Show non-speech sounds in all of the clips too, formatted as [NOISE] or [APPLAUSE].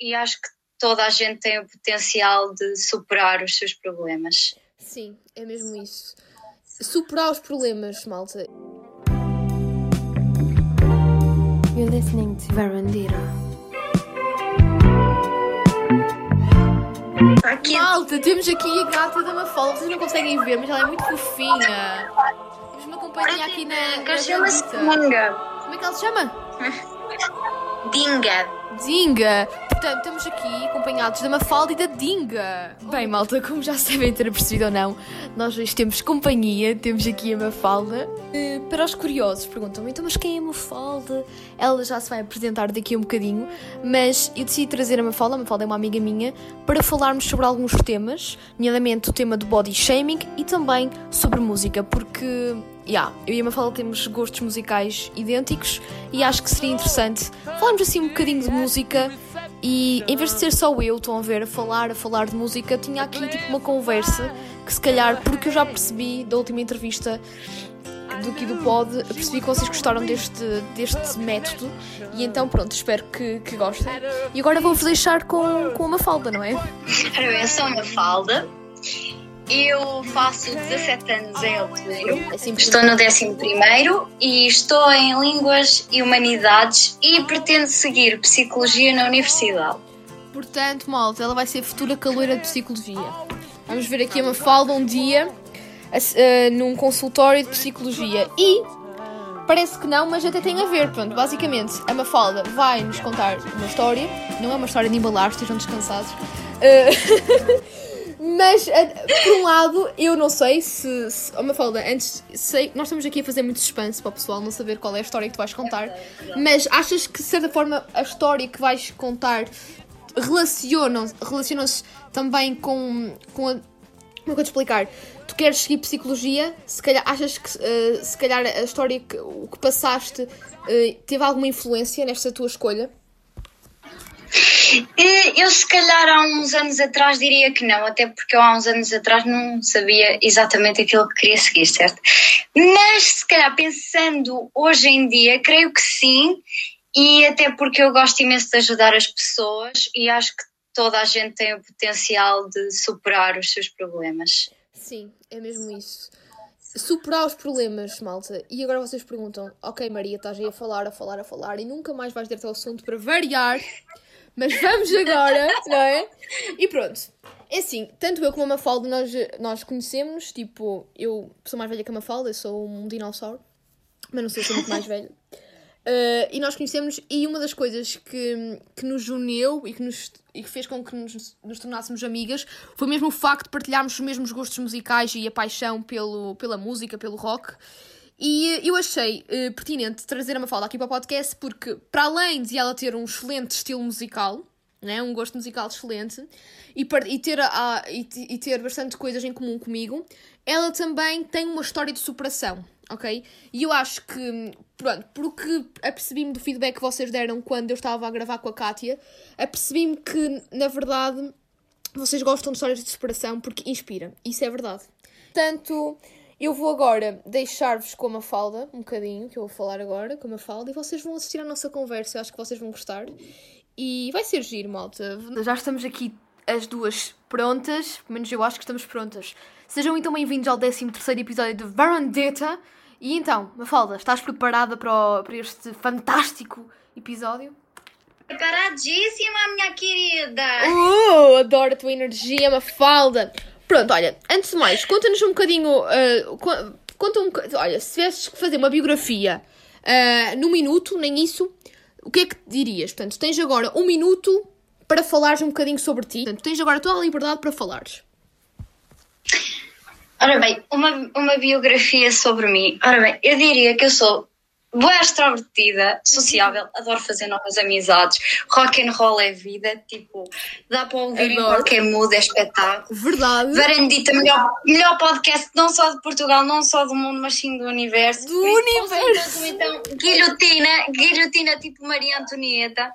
e acho que toda a gente tem o potencial de superar os seus problemas. Sim, é mesmo isso. Superar os problemas, malta. You're listening to Verandira. Aqui, Malta, temos aqui a gata da Mafalda. Vocês não conseguem ver, mas ela é muito fofinha. Temos uma companhia aqui na. chama-se Gaveta. Dinga. Como é que ela se chama? Dinga. Dinga! Portanto, estamos aqui acompanhados da Mafalda e da Dinga. Bem, malta, como já se devem ter percebido ou não, nós hoje temos companhia, temos aqui a Mafalda. Eh, para os curiosos, perguntam então, mas quem é a Mafalda? Ela já se vai apresentar daqui a um bocadinho, mas eu decidi trazer a Mafalda, a Mafalda é uma amiga minha, para falarmos sobre alguns temas, nomeadamente o tema do body shaming e também sobre música, porque yeah, eu e a Mafalda temos gostos musicais idênticos e acho que seria interessante falarmos assim um bocadinho de música e em vez de ser só eu, estão a ver, a falar, a falar de música, tinha aqui tipo uma conversa que se calhar, porque eu já percebi da última entrevista do que do pod, percebi que vocês gostaram deste, deste método e então pronto, espero que, que gostem. E agora vou-vos deixar com, com uma falda, não é? Bem, eu sou uma falda. Eu faço 17 anos em outubro. Estou no 11 e estou em Línguas e Humanidades e pretendo seguir Psicologia na Universidade. Portanto, malta, ela vai ser futura caloira de psicologia. Vamos ver aqui a Mafalda um dia a- num consultório de psicologia. E parece que não, mas até tem a ver. Pronto, basicamente, a Mafalda vai nos contar uma história. Não é uma história de embalar, estejam descansados. Uh, [LAUGHS] Mas, a- por um lado, eu não sei se. se oh, Mafalda, antes. Sei, nós estamos aqui a fazer muito suspense para o pessoal não saber qual é a história que tu vais contar. Mas achas que, de certa forma, a história que vais contar relacionam- relacionam-se também com, com a. Como é que eu te explicar? Tu queres seguir psicologia? Se calhar achas que eh, se calhar a história que o que passaste eh, teve alguma influência nesta tua escolha? Eu, se calhar, há uns anos atrás diria que não, até porque eu há uns anos atrás não sabia exatamente aquilo que queria seguir, certo? Mas, se calhar, pensando hoje em dia, creio que sim, e até porque eu gosto imenso de ajudar as pessoas e acho que toda a gente tem o potencial de superar os seus problemas. Sim, é mesmo isso. Superar os problemas, malta. E agora vocês perguntam: Ok, Maria, estás aí a falar, a falar, a falar e nunca mais vais direto ao assunto para variar. Mas vamos agora, [LAUGHS] não é? E pronto. É assim, tanto eu como a Mafalda, nós, nós conhecemos, tipo, eu sou mais velha que a Mafalda, eu sou um dinossauro, mas não sei, sou muito mais [LAUGHS] velha. Uh, e nós conhecemos, e uma das coisas que, que nos uniu e que, nos, e que fez com que nos, nos tornássemos amigas foi mesmo o facto de partilharmos os mesmos gostos musicais e a paixão pelo, pela música, pelo rock. E eu achei eh, pertinente trazer a Mafalda aqui para o podcast porque, para além de ela ter um excelente estilo musical, né, um gosto musical excelente, e, e, ter, a- e, e ter bastante coisas em comum comigo, ela também tem uma história de superação, ok? E eu acho que, pronto, porque apercebi-me do feedback que vocês deram quando eu estava a gravar com a Kátia, apercebi-me que, na verdade, vocês gostam de histórias de superação porque inspira. Isso é verdade. Portanto, eu vou agora deixar-vos com a falda, um bocadinho, que eu vou falar agora com a falda, e vocês vão assistir à nossa conversa. Eu acho que vocês vão gostar. E vai ser giro, malta. Já estamos aqui as duas prontas, pelo menos eu acho que estamos prontas. Sejam então bem-vindos ao 13 episódio de Varandeta. E então, Mafalda, estás preparada para, o- para este fantástico episódio? Preparadíssima, minha querida! Uh, adoro a tua energia, Mafalda. Pronto, olha, antes de mais, conta-nos um bocadinho. uh, co- conta um bocadinho. Olha, se tivesses que fazer uma biografia uh, num minuto, nem isso, o que é que dirias? Portanto, tens agora um minuto para falares um bocadinho sobre ti. Portanto, tens agora toda a liberdade para falares. Ora bem, uma, uma biografia sobre mim. Ora bem, eu diria que eu sou boa extrovertida, sociável, adoro fazer novas amizades, rock and roll é vida, tipo, dá para ouvir em Adoro. qualquer mood, é espetáculo. Verdade. Varandita, melhor, melhor podcast não só de Portugal, não só do mundo, mas sim do universo. Do Por isso, universo. Então, guilhotina, guilhotina tipo Maria Antonieta.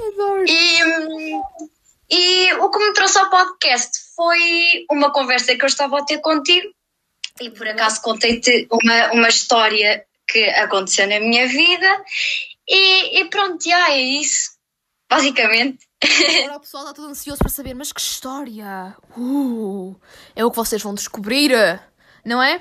Adoro. E, e o que me trouxe ao podcast foi uma conversa que eu estava a ter contigo e por acaso contei-te uma, uma história que aconteceu na minha vida e, e pronto, já é isso. Basicamente, [LAUGHS] Agora o pessoal está todo ansioso para saber, mas que história! Uh, é o que vocês vão descobrir, não é?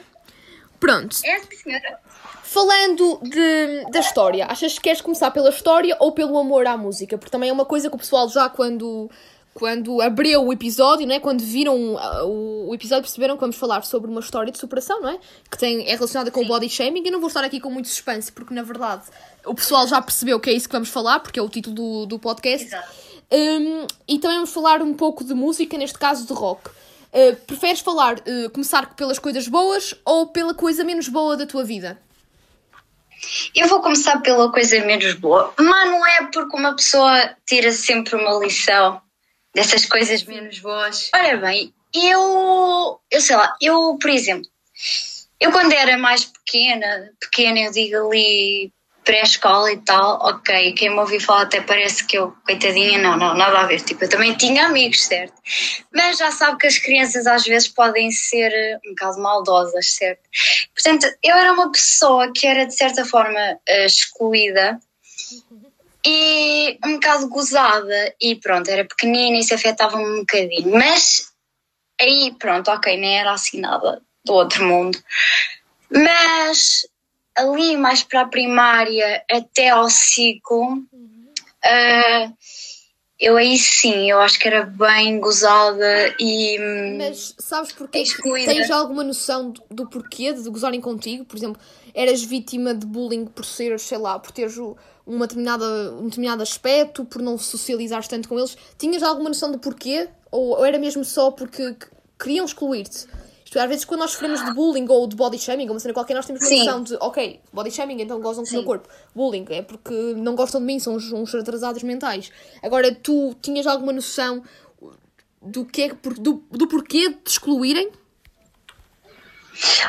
Pronto. É, senhora. Falando de, da história, achas que queres começar pela história ou pelo amor à música? Porque também é uma coisa que o pessoal já quando, quando abriu o episódio, não é? quando viram uh, o, o episódio perceberam que vamos falar sobre uma história de superação, não é? Que tem, é relacionada com o body shaming. Eu não vou estar aqui com muito suspense porque na verdade o pessoal já percebeu que é isso que vamos falar, porque é o título do, do podcast. Um, e também vamos falar um pouco de música, neste caso de rock. Uh, preferes falar, uh, começar pelas coisas boas ou pela coisa menos boa da tua vida? Eu vou começar pela coisa menos boa, mas não é porque uma pessoa tira sempre uma lição dessas coisas menos boas. Ora bem, eu, eu sei lá, eu, por exemplo, eu quando era mais pequena, pequena eu digo ali pré-escola e tal, ok, quem me ouviu falar até parece que eu, coitadinha, não, não, nada a ver, tipo, eu também tinha amigos, certo? Mas já sabe que as crianças às vezes podem ser eh, um bocado maldosas, certo? Portanto, eu era uma pessoa que era de certa forma eh, excluída e um bocado gozada e pronto, era pequenina e isso afetava-me um bocadinho, mas aí pronto, ok, nem era assim nada do outro mundo. Mas ali mais para a primária até ao ciclo, uh, eu aí sim, eu acho que era bem gozada e. hum, Mas sabes porquê? Excluída. Tens alguma noção do, do porquê de gozarem contigo? Por exemplo, eras vítima de bullying por seres, sei lá, por teres o- uma determinada, um determinado aspecto, por não socializares tanto com eles? Tinhas alguma noção do porquê? Ou, ou era mesmo só porque que- queriam excluir-te? Isto é, às vezes quando nós sofremos de bullying ou de body shaming, ou uma cena qualquer, nós temos uma Sim. noção de, ok, body shaming, então gozam com o meu corpo. Bullying é porque não gostam de mim, são uns, uns atrasados mentais. Agora, tu tinhas alguma noção do, que é, do, do porquê de te excluírem?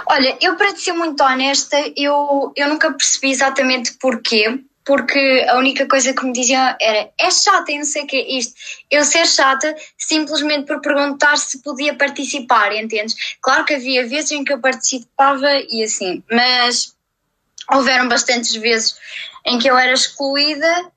Olha, eu para te ser muito honesta, eu, eu nunca percebi exatamente porquê, porque a única coisa que me diziam era é chata e não sei o que é isto. Eu ser chata simplesmente por perguntar se podia participar, entendes? Claro que havia vezes em que eu participava e assim, mas houveram bastantes vezes em que eu era excluída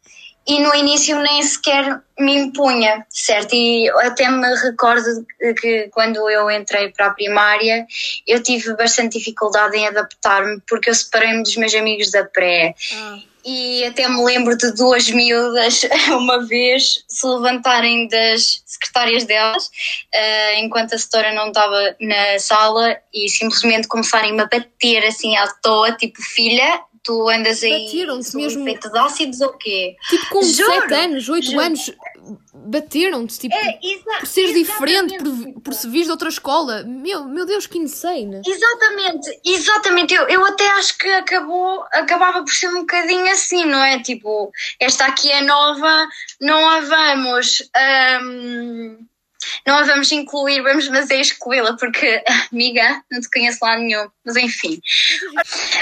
e no início nem sequer me impunha, certo? E até me recordo que quando eu entrei para a primária eu tive bastante dificuldade em adaptar-me porque eu separei-me dos meus amigos da pré. Ah. E até me lembro de duas miúdas [LAUGHS] uma vez se levantarem das secretárias delas eh, enquanto a setora não estava na sala e simplesmente começarem-me a bater assim à toa, tipo filha, tu andas aí Bateram-te sob mesmo? efeito de ácidos ou quê? Tipo, com Juro, 7 anos, 8 juro. anos, bateram-te, tipo, É, por seres diferente, por, por se vires de outra escola. Meu, meu Deus, que insane. Exatamente, exatamente. Eu, eu até acho que acabou, acabava por ser um bocadinho assim, não é? Tipo, esta aqui é nova, não a vamos. hum, não a vamos incluir, vamos fazer excluí-la, porque, [LAUGHS] amiga, não te conheço lá nenhum. Mas enfim.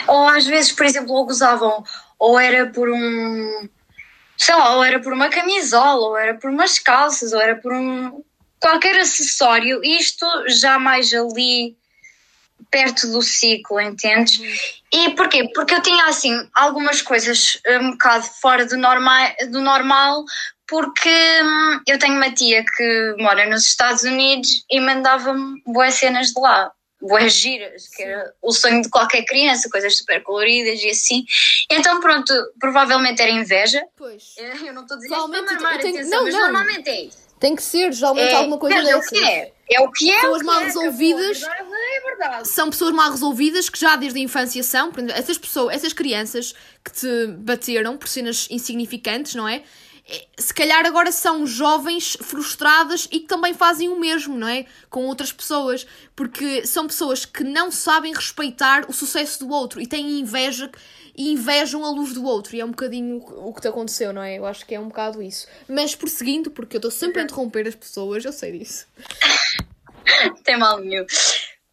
Ou às vezes, por exemplo, ou gozavam, ou era por um. Sei lá, ou era por uma camisola, ou era por umas calças, ou era por um. qualquer acessório. Isto já mais ali perto do ciclo, entendes? E porquê? Porque eu tinha assim algumas coisas um bocado fora do, norma do normal, porque hum, eu tenho uma tia que mora nos Estados Unidos e mandava-me boas cenas de lá. Boas giras, que era o sonho de qualquer criança, coisas super coloridas e assim. Então, pronto, provavelmente era inveja. Pois. [LAUGHS] Eu não estou a dizer isto para eu tenho- atenção, não, mas não. normalmente é isso. Tem que ser, geralmente, É, alguma coisa mas é o dessas. que é. É o que é. Pessoas mal é, resolvidas. É verdade. São pessoas mal resolvidas que já desde a infância são. Essas pessoas, essas crianças que te bateram por cenas insignificantes, não é? É, Se calhar agora são jovens frustradas e que também fazem o mesmo, não é? Com outras pessoas. Porque são pessoas que não sabem respeitar o sucesso do outro e têm inveja e invejam a luz do outro. E é um bocadinho o que te aconteceu, não é? Eu acho que é um bocado isso. Mas prosseguindo, porque eu estou sempre a interromper as pessoas, eu sei disso. [LAUGHS] tem mal nenhum.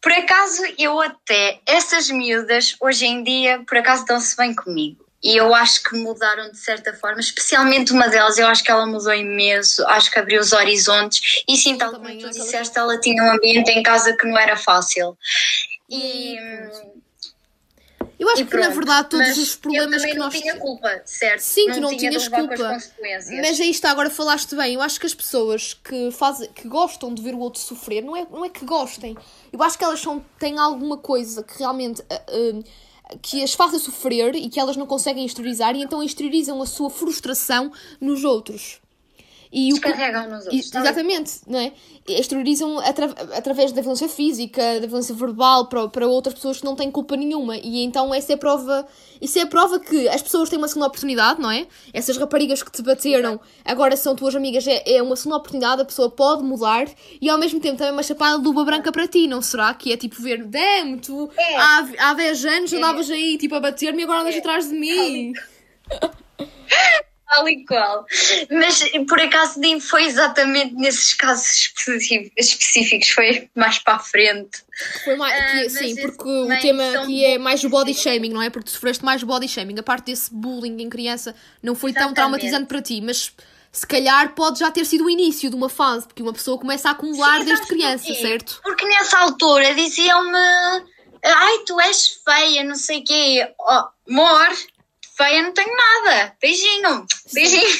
Por acaso, eu até, essas miúdas, hoje em dia, por acaso dão-se bem comigo. E eu acho que mudaram de certa forma, especialmente uma delas, eu acho que ela mudou imenso, acho que abriu os horizontes. E sim, tal como tu disseste, ela tinha um ambiente em casa que não era fácil. E. Eu acho E que na pronto. verdade todos Mas os problemas eu que não nós tinha culpa, certo? Sim, tu não tinha tinhas culpa. Mas aí está, agora falaste bem. Eu acho que as pessoas que fazem, que gostam de ver o outro sofrer, não é, não é que gostem. Eu acho que elas são, têm alguma coisa que realmente ah, ah, que as faça sofrer e que elas não conseguem exteriorizar e então exteriorizam a sua frustração nos outros. E Descarregam nos outros. e- tá exatamente, não é? Exteriorizam atra- através da violência física, da violência verbal para, para outras pessoas que não têm culpa nenhuma. E então essa é a prova, isso é a prova que as pessoas têm uma segunda oportunidade, não é? Essas raparigas que te bateram agora são tuas amigas, é, é uma segunda oportunidade, a pessoa pode mudar e ao mesmo tempo também uma chapada de luva branca para ti, não será? Que é tipo ver, damn, tu É. há, há 10 anos andavas aí tipo a bater-me e agora andas atrás de mim. [LAUGHS] Tal e qual. Mas por acaso nem foi exatamente nesses casos específicos, foi mais para a frente. Foi mais, Ah, sim, porque o tema aqui é mais o body shaming, não é? Porque sofreste mais body shaming. A parte desse bullying em criança não foi tão Exatamente. traumatizante para ti, mas se calhar pode já ter sido o início de uma fase, porque uma pessoa começa a acumular Sim, desde criança, porquê? certo? Porque nessa altura diziam-me: Ai, tu és feia, não sei o quê. Oh, amor, feia não tenho nada. Beijinho, beijinho.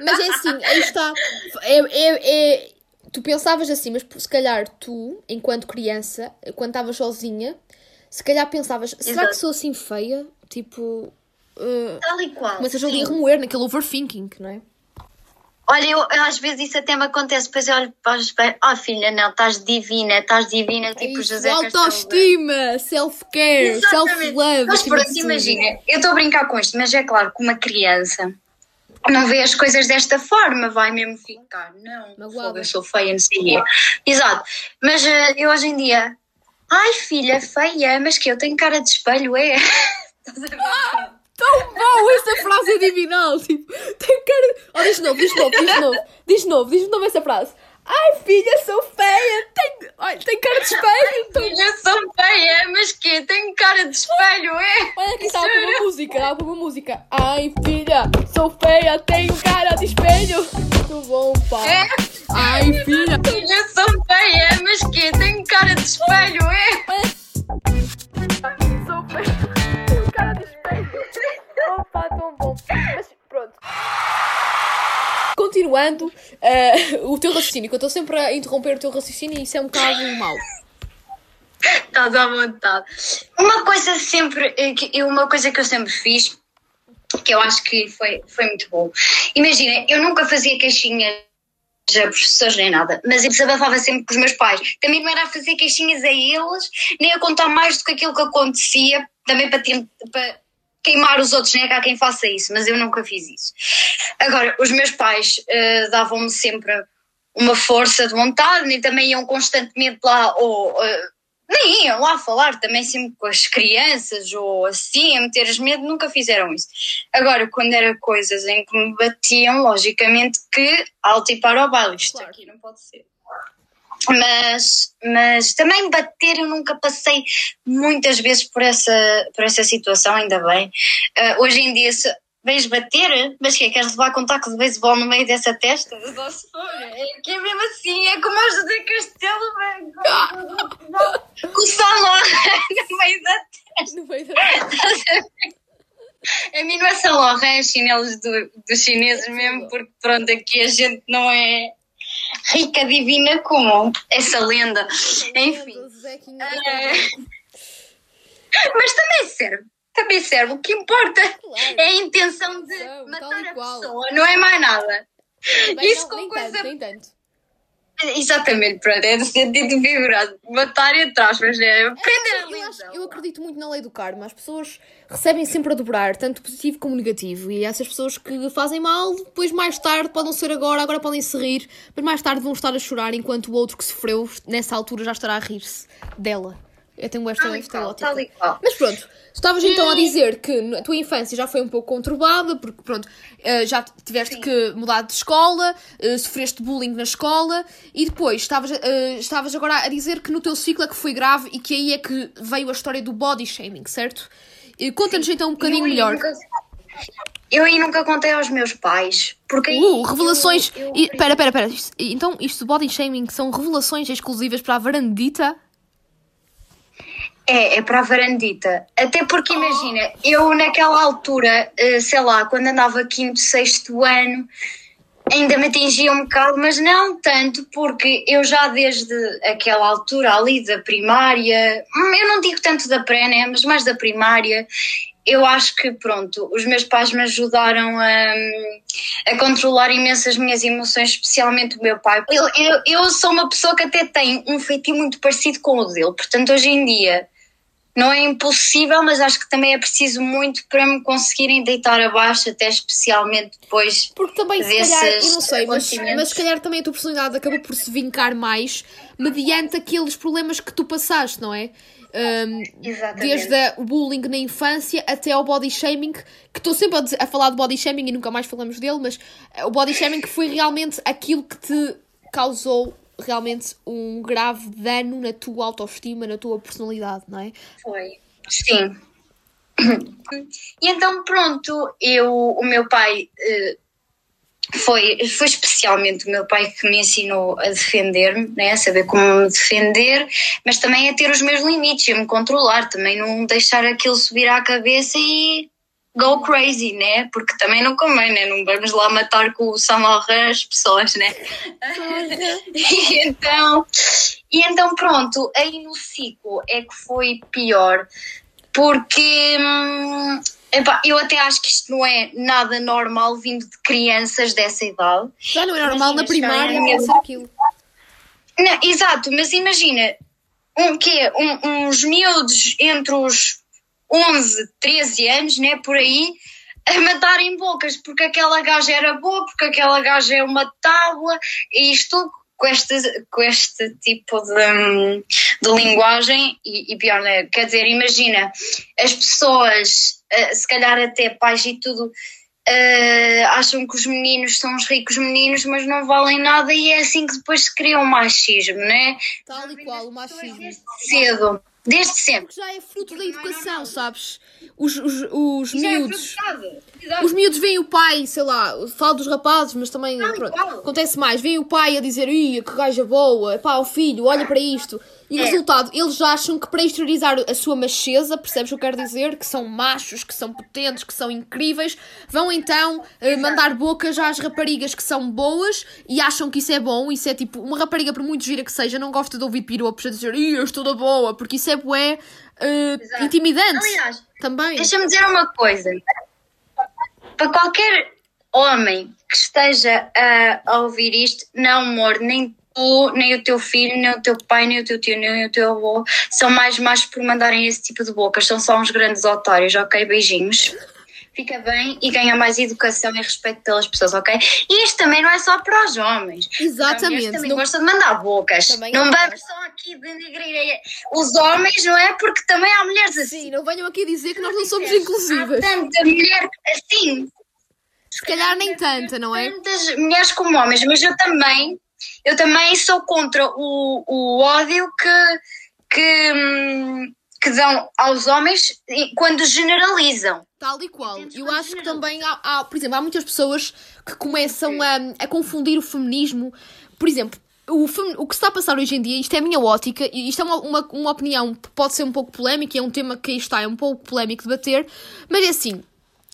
Mas é assim, aí está. É, é, é- tu pensavas assim, mas se calhar tu, enquanto criança, quando estavas sozinha, se calhar pensavas, será Exato. que sou assim feia? Tipo. uh, Tal e qual. começas ali a remoer naquele overthinking, não é? Olha, eu, eu às vezes isso até me acontece, depois eu olho para os espelhos, oh filha, não, estás divina, estás divina, tipo É Isso, José autoestima, self-care, self-love. Mas pronto, tudo. imagina, eu estou a brincar com isto, mas é claro que uma criança não vê as coisas desta forma, vai mesmo ficar, não, fogo, eu sou feia, não sei quê. Exato, mas eh, eu hoje em dia, ai filha, feia, mas que eu tenho cara de espelho, é? [LAUGHS] Estás a ver? Tão bom, essa frase é divinal. Tipo, tem. Oh, diz de novo, diz de novo, diz de novo, diz de novo, diz de novo essa frase. Ai filha, sou feia, tem, olha, tem cara de espelho. Tão... Filha, sou feia, mas que tenho cara de espelho, é? Olha aqui, estava para uma música, para uma música. Ai filha, sou feia, tenho cara de espelho. Muito bom, pá. É? Ai filha. Filha, sou feia, mas que tenho cara de espelho, é? Sou feia, tenho cara de espelho. Opa, tão bom. Mas pronto. Continuando eh, [LAUGHS] o teu raciocínio, que eu estou sempre a interromper o teu raciocínio e isso é um bocado mau. Estás à vontade. Uma coisa sempre, eh, que- uma coisa que eu sempre fiz, que eu acho que foi, foi muito bom. Imagina, eu nunca fazia queixinhas a professores nem nada, mas eu desabafava sempre com os meus pais. Também não era a fazer queixinhas a eles, nem a contar mais do que aquilo que acontecia, também para, ter- para queimar os outros, nem é que há quem faça isso, mas eu nunca fiz isso. Agora, os meus pais eh, davam-me sempre uma força de vontade, e também iam constantemente lá, ou eh, nem iam lá falar também sempre com as crianças, ou assim, a meter-as medo, nunca fizeram isso. Agora, quando era coisas em que me batiam, logicamente que alto e para o baile, isto Claro. aqui não pode ser. Mas, mas também bater eu nunca passei muitas vezes por essa, por essa situação, ainda bem. Ah, hoje em dia, se vens bater, mas que é, queres levar contacto de beisebol no meio dessa testa? Se for. É que é mesmo assim, é como o José Castelo, com- com o salão no meio da testa. No meio da... A mim não é salão, é chinelos do, dos chineses mesmo, porque pronto, aqui a gente não é rica, divina como essa lenda. Enfim. É. Mas também serve. Também serve. O que importa Claro. é a intenção de matar a pessoa, não é mais nada. Bem, Isso não, com coisa- tanto. Exatamente, pronto, é de sentido figurado. Matar entre aspas, né? Prender a Eu, acho- lesão. eu acredito muito na lei do karma. As pessoas recebem sempre a dobrar, tanto positivo como negativo. E essas pessoas que fazem mal, depois mais tarde, podem ser agora, agora podem se rir, mas mais tarde vão estar a chorar enquanto o outro que sofreu, nessa altura, já estará a rir-se dela. Eu tenho esta, Tal e qual, ótica. tal e qual. Mas pronto, estavas então a dizer que a tua infância já foi um pouco conturbada, porque pronto, eh, já tiveste que mudar de escola, eh, sofreste bullying na escola e depois estavas, eh, estavas agora a dizer que no teu ciclo é que foi grave e que aí é que veio a história do body shaming, certo? Conta-nos então um bocadinho Eu melhor. nunca- Eu aí nunca contei aos meus pais. Porque Uh, revelações. eu- eu- e- Pera, pera, pera. Isto- Então, isto do body shaming são revelações exclusivas para a varandita? É, é para a varandita. Até porque, imagina, eu naquela altura, eh, sei lá, quando andava quinto, sexto ano, ainda me atingia um bocado, mas não tanto, porque eu já desde aquela altura ali da primária, hum, eu não digo tanto da pré, né, mas mais da primária, eu acho que, pronto, os meus pais me ajudaram a, a controlar imenso as minhas emoções, especialmente o meu pai. Eu, eu, eu sou uma pessoa que até tem um feitio muito parecido com o dele, portanto, hoje em dia não é impossível, mas acho que também é preciso muito para me conseguirem deitar abaixo, até especialmente depois. Porque também, se calhar, eu não sei, mas, mas se calhar também a tua personalidade acabou por se vincar mais mediante aqueles problemas que tu passaste, não é? Um, desde o bullying na infância até ao body shaming, que estou sempre a, dizer, a, falar de body shaming e nunca mais falamos dele, mas o body shaming foi realmente aquilo que te causou realmente um grave dano na tua autoestima, na tua personalidade, não é? Foi, sim. E então, pronto, eu, o meu pai. Uh, foi, foi especialmente o meu pai que me ensinou a defender-me, né? a saber como me defender, mas também a ter os meus limites, a me controlar, também não deixar aquilo subir à cabeça e go crazy, né? Porque também não convém, né? Não vamos lá matar com o Saint as pessoas, né? [LAUGHS] e então, e então pronto, aí no ciclo é que foi pior, porque hum, epá, eu até acho que isto não é nada normal vindo de crianças dessa idade. Já não é normal na primária pensar aquilo. Não, exato, mas imagina um, que um, uns miúdos entre os 11, 13 anos, né, por aí, a matarem bocas, porque aquela gaja era boa, porque aquela gaja é uma tábua, e isto com este, com este tipo de, de linguagem, e, e pior, né? quer dizer, imagina, as pessoas, eh, se calhar até pais e tudo, Uh, acham que os meninos são os ricos meninos, mas não valem nada, e é assim que depois se cria o um machismo, né? Tal e qual, o machismo. Cedo. Desde sempre. Já é fruto da educação, sabes? Os, os, os é miúdos. É os miúdos veem o pai, sei lá, falo dos rapazes, mas também pronto, acontece mais. Veem o pai a dizer, ia que gaja boa, pá, o filho, olha para isto. E é. resultado, eles acham que para exteriorizar a sua macheza, percebes o que eu quero dizer? Que são machos, que são potentes, que são incríveis, vão então uh, mandar bocas às raparigas que são boas e acham que isso é bom. Isso é tipo, uma rapariga, por muito gira que seja, não gosta de ouvir piropos a dizer, eu estou da boa, porque isso é bué uh, intimidante. Aliás, também. Deixa-me dizer uma coisa. Para qualquer homem que esteja a, ouvir isto, não, amor, nem tu, nem o teu filho, nem o teu pai, nem o teu tio, nem o teu avô são mais machos por mandarem esse tipo de bocas. São só uns grandes otários, ok? Beijinhos. Fica bem e ganha mais educação e respeito pelas pessoas, ok? E isto também não é só para os homens. Exatamente. Os também não... gostam de mandar bocas. Também não vamos só aqui denegrir os homens, não é? Porque também há mulheres assim. Sim, não venham aqui dizer que nós não somos inclusivas. Há tanta mulher assim. Se calhar nem tanta, não é? Tantas mulheres como homens, mas eu também eu também sou contra o, o ódio que, que, hum, que dão aos homens quando generalizam. Tal e qual. Eu acho que também há, há, por exemplo, há muitas pessoas que começam a, a confundir o feminismo. Por exemplo, o, o que se está a passar hoje em dia, isto é a minha ótica, e isto é uma, uma, uma opinião que pode ser um pouco polémica, é um tema que está, é um pouco polémico de debater, mas é assim,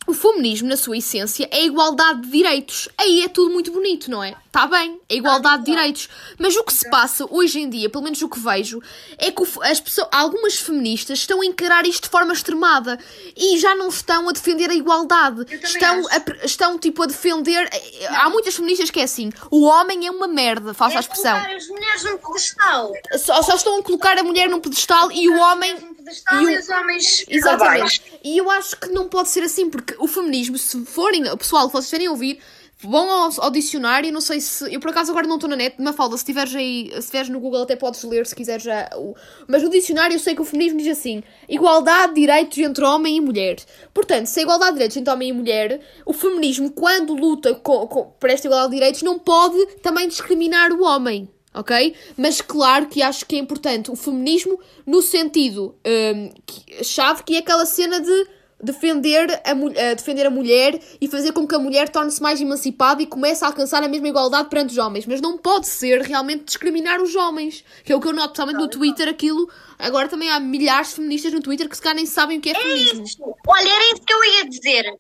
o feminismo, na sua essência, é a igualdade de direitos. Aí é tudo muito bonito, não é? Está bem, é igualdade de direitos. Mas o que se passa hoje em dia, pelo menos o que vejo, é que as pessoas, algumas feministas estão a encarar isto de forma extremada e já não estão a defender a igualdade. Estão, a, estão tipo a defender. Não. Há muitas feministas que é assim: o homem é uma merda, faça é a expressão. Colocar as mulheres num pedestal. Só, só estão a colocar a mulher num pedestal e o homem. Pedestal e, o... e os homens. Exatamente. E eu acho que não pode ser assim, porque o feminismo, se forem, pessoal, se vocês forem ouvir Vão ao, ao, dicionário, não sei se. Eu por acaso agora não estou na net, Mafalda, se tiveres aí, se tiveres no Google até podes ler se quiseres já. O, mas no dicionário eu sei que o feminismo diz assim: igualdade de direitos entre homem e mulher. Portanto, se a igualdade de direitos entre homem e mulher, o feminismo, quando luta com, com, por esta igualdade de direitos, não pode também discriminar o homem. Ok? Mas claro que acho que é importante o feminismo no sentido um, que, chave, que é aquela cena de defender a, eh, defender a mulher e fazer com que a mulher torne-se mais emancipada e comece a alcançar a mesma igualdade perante os homens. Mas não pode ser realmente discriminar os homens, que é o que eu noto, principalmente no Twitter, aquilo. Agora também há milhares de feministas no Twitter que se calhar nem sabem o que é feminismo. Olha, era isso que eu ia dizer.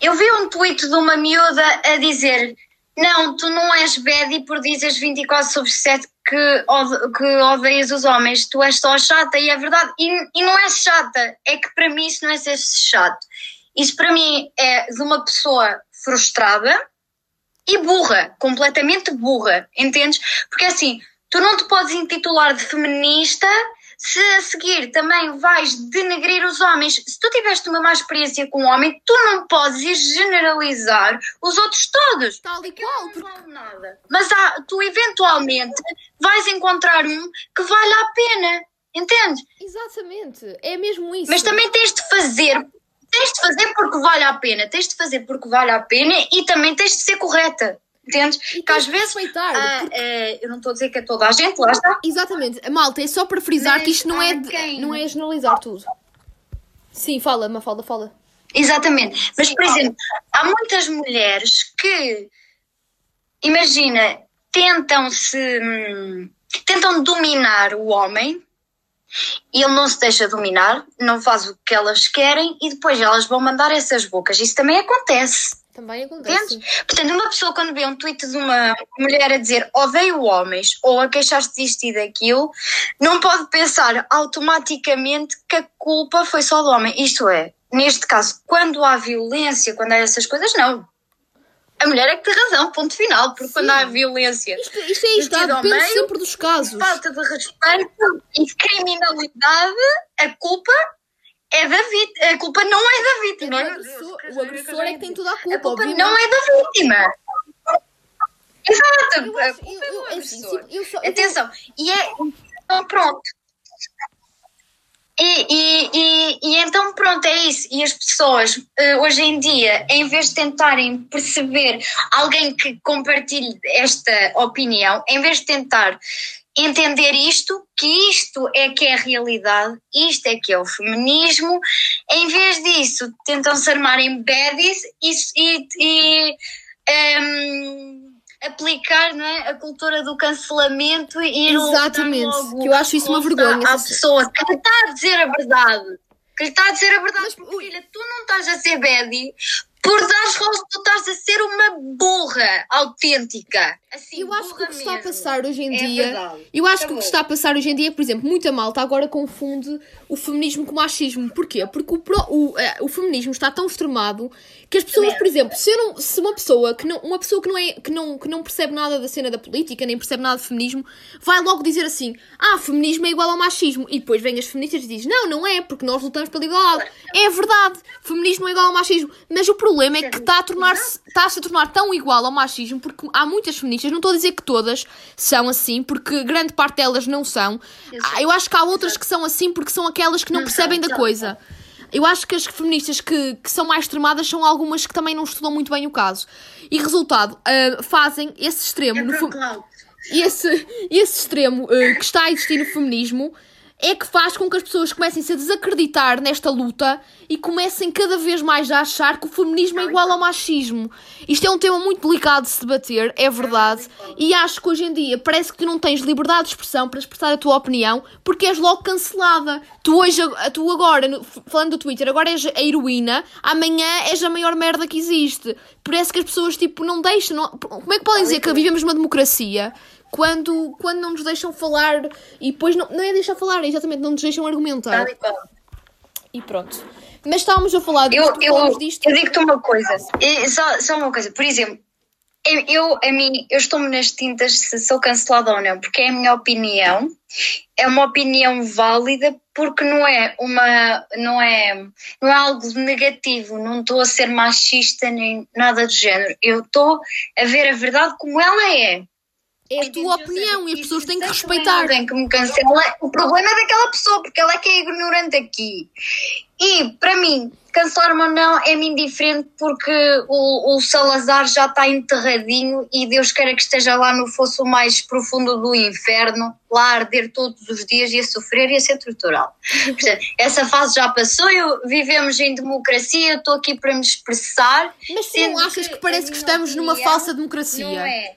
Eu vi um tweet de uma miúda a dizer: Não, tu não és bad por dizes 24 sobre 7 que, que odeias os homens, tu és só chata, e é verdade. E, e não é chata, é que para mim isso não é ser chato. Isso para mim é de uma pessoa frustrada e burra, completamente burra, entendes? Porque assim, tu não te podes intitular de feminista se a seguir também vais denegrir os homens. Se tu tiveste uma má experiência com um homem, tu não podes ir generalizar os outros todos. Tal e qual, não porque valo nada. Mas há- tu eventualmente vais encontrar um que vale a pena, entendes? Exatamente, é mesmo isso. Mas também tens de fazer, tens de fazer porque vale a pena, tens de fazer porque vale a pena e também tens de ser correta, entendes? Que às vezes, ah, porque- eh, eu não estou a dizer que é toda a gente, lá está. Exatamente, malta, é só para frisar que Mas isto não é, de- quem? não é generalizar tudo. Sim, fala, Mafalda, fala. Exatamente. Mas, por exemplo, há muitas mulheres que, imagina, tentam se. hum, tentam dominar o homem e ele não se deixa dominar, não faz o que elas querem e depois elas vão mandar essas bocas. Isso também acontece. Também acontece. Entendes? Portanto, uma pessoa quando vê um tweet de uma mulher a dizer odeio homens ou a queixar-se disto e daquilo, não pode pensar automaticamente que a culpa foi só do homem. Isto é, neste caso, quando há violência, quando há essas coisas, não. A mulher é que tem razão, ponto final, porque quando há violência, Isto, isto é isto, depende meio, sempre dos casos. falta de respeito e criminalidade, a culpa é da vítima. A culpa não é da vítima. O agressor, que o agressor é que tem toda a A culpa, culpa obviamente. não é da vítima. Exato. Eu a acho- culpa eu- é eu- é assim, só- Atenção. E é. Então, pronto. E, e, e, e então, pronto, é isso. E as pessoas, eh, hoje em dia, em vez de tentarem perceber alguém que compartilhe esta opinião, em vez de tentar entender isto, que isto é que é a realidade, isto é que é o feminismo, em vez disso, tentam se armar em baddies e, e, e ehm, aplicar não é, a cultura do cancelamento e ir Exatamente, logo que eu acho isso uma vergonha, À essa- pessoa que lhe está a dizer a verdade. Que lhe está a dizer a verdade. Mas, filha, tu não estás a ser baddie por dares tu estás a ser uma burra autêntica. Assim, Eu acho que o que está a mesmo. passar hoje em É dia. verdade. Eu acho que o que está a passar hoje em dia, por exemplo, muita malta agora confunde o feminismo com o machismo. Porquê? Porque o, pro- o, eh, o feminismo está tão extremado que as pessoas, por exemplo, se, não- se uma pessoa que não, uma pessoa que não, é, que, não, que não percebe nada da cena da política, nem percebe nada de feminismo, vai logo dizer assim: ah, feminismo é igual ao machismo. E depois vêm as feministas e dizem: não, não é, porque nós lutamos pela igualdade. É verdade, feminismo é igual ao machismo. Mas o problema é que está a tornar-se está -se a tornar tão igual ao machismo porque há muitas feministas, não estou a dizer que todas são assim, porque grande parte delas não são. Ah, Eu acho que há outras que são assim porque são aquelas que não percebem da coisa. Eu acho que as feministas que, que são mais extremadas são algumas que também não estudam muito bem o caso. E resultado, ah, fazem esse extremo. É no esse, esse extremo eh, que está a existir no feminismo é que faz com que as pessoas comecem-se a desacreditar nesta luta e comecem cada vez mais a achar que o feminismo é igual ao machismo. Isto é um tema muito delicado de se debater, é verdade, e acho que hoje em dia parece que tu não tens liberdade de expressão para expressar a tua opinião porque és logo cancelada. Tu hoje, tu agora, falando do Twitter, agora és a heroína, amanhã és a maior merda que existe. Parece que as pessoas, tipo, não deixam... não- como é que podem dizer que vivemos numa democracia quando, quando não nos deixam falar e depois não, não é deixar falar, é exatamente, não nos deixam argumentar. Tal e pronto. Mas estávamos a falar disto, Eu, eu, disto. eu digo-te uma coisa, só, só uma coisa, por exemplo, eu, eu, a mim, eu estou-me nas tintas se sou cancelada ou não, porque é a minha opinião, é uma opinião válida porque não é uma, não é, não é algo negativo, não estou a ser machista nem nada do género, eu estou a ver a verdade como ela é. É a tua opinião e as pessoas têm que respeitar. Alguém que me cancela, o problema é daquela pessoa, porque ela é que é ignorante aqui. E, para mim, cancelar-me ou não é-me indiferente porque o, o Salazar já está enterradinho e Deus queira que esteja lá no fosso mais profundo do inferno, lá a arder todos os dias e a sofrer e a ser torturado. Portanto, [LAUGHS] essa fase já passou, eu, vivemos em democracia, eu estou aqui para me expressar. Mas tu não achas que a parece que estamos numa falsa democracia? Não é.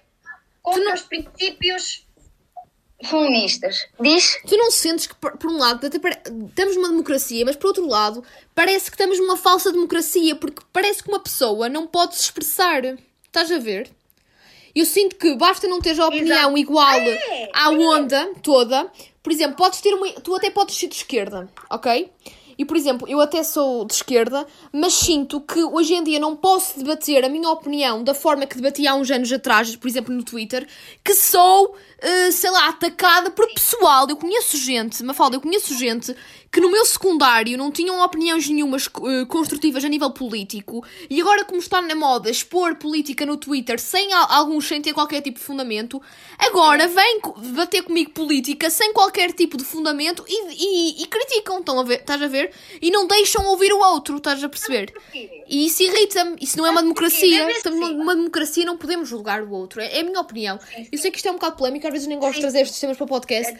Contra os princípios feministas. Diz? Tu não sentes que, por por um lado, até pare- estamos numa democracia, mas por outro lado, parece que estamos numa falsa democracia, porque parece que uma pessoa não pode se expressar. Estás a ver? Eu sinto que basta não teres a opinião Exato. igual É, à onda toda. Por exemplo, podes ter uma, tu até podes ser de esquerda, ok? E, por exemplo, eu até sou de esquerda, mas sinto que hoje em dia não posso debater a minha opinião da forma que debatia há uns anos atrás, por exemplo, no Twitter, que sou, eh, sei lá, atacada por pessoal. Eu conheço gente, Mafalda, eu conheço gente que no meu secundário não tinham opiniões nenhumas eh, construtivas a nível político e agora, como está na moda expor política no Twitter sem al- alguns sem ter qualquer tipo de fundamento, agora vêm debater comigo política sem qualquer tipo de fundamento e, e, e criticam, estão a ver, estás a ver? E não deixam ouvir o outro, estás a perceber? E isso irrita-me. Isso não é uma democracia. Deve Estamos numa democracia não podemos julgar o outro. É, é a minha opinião. Eu sei que isto é um bocado polémico, às vezes nem gosto de trazer estes temas para o podcast,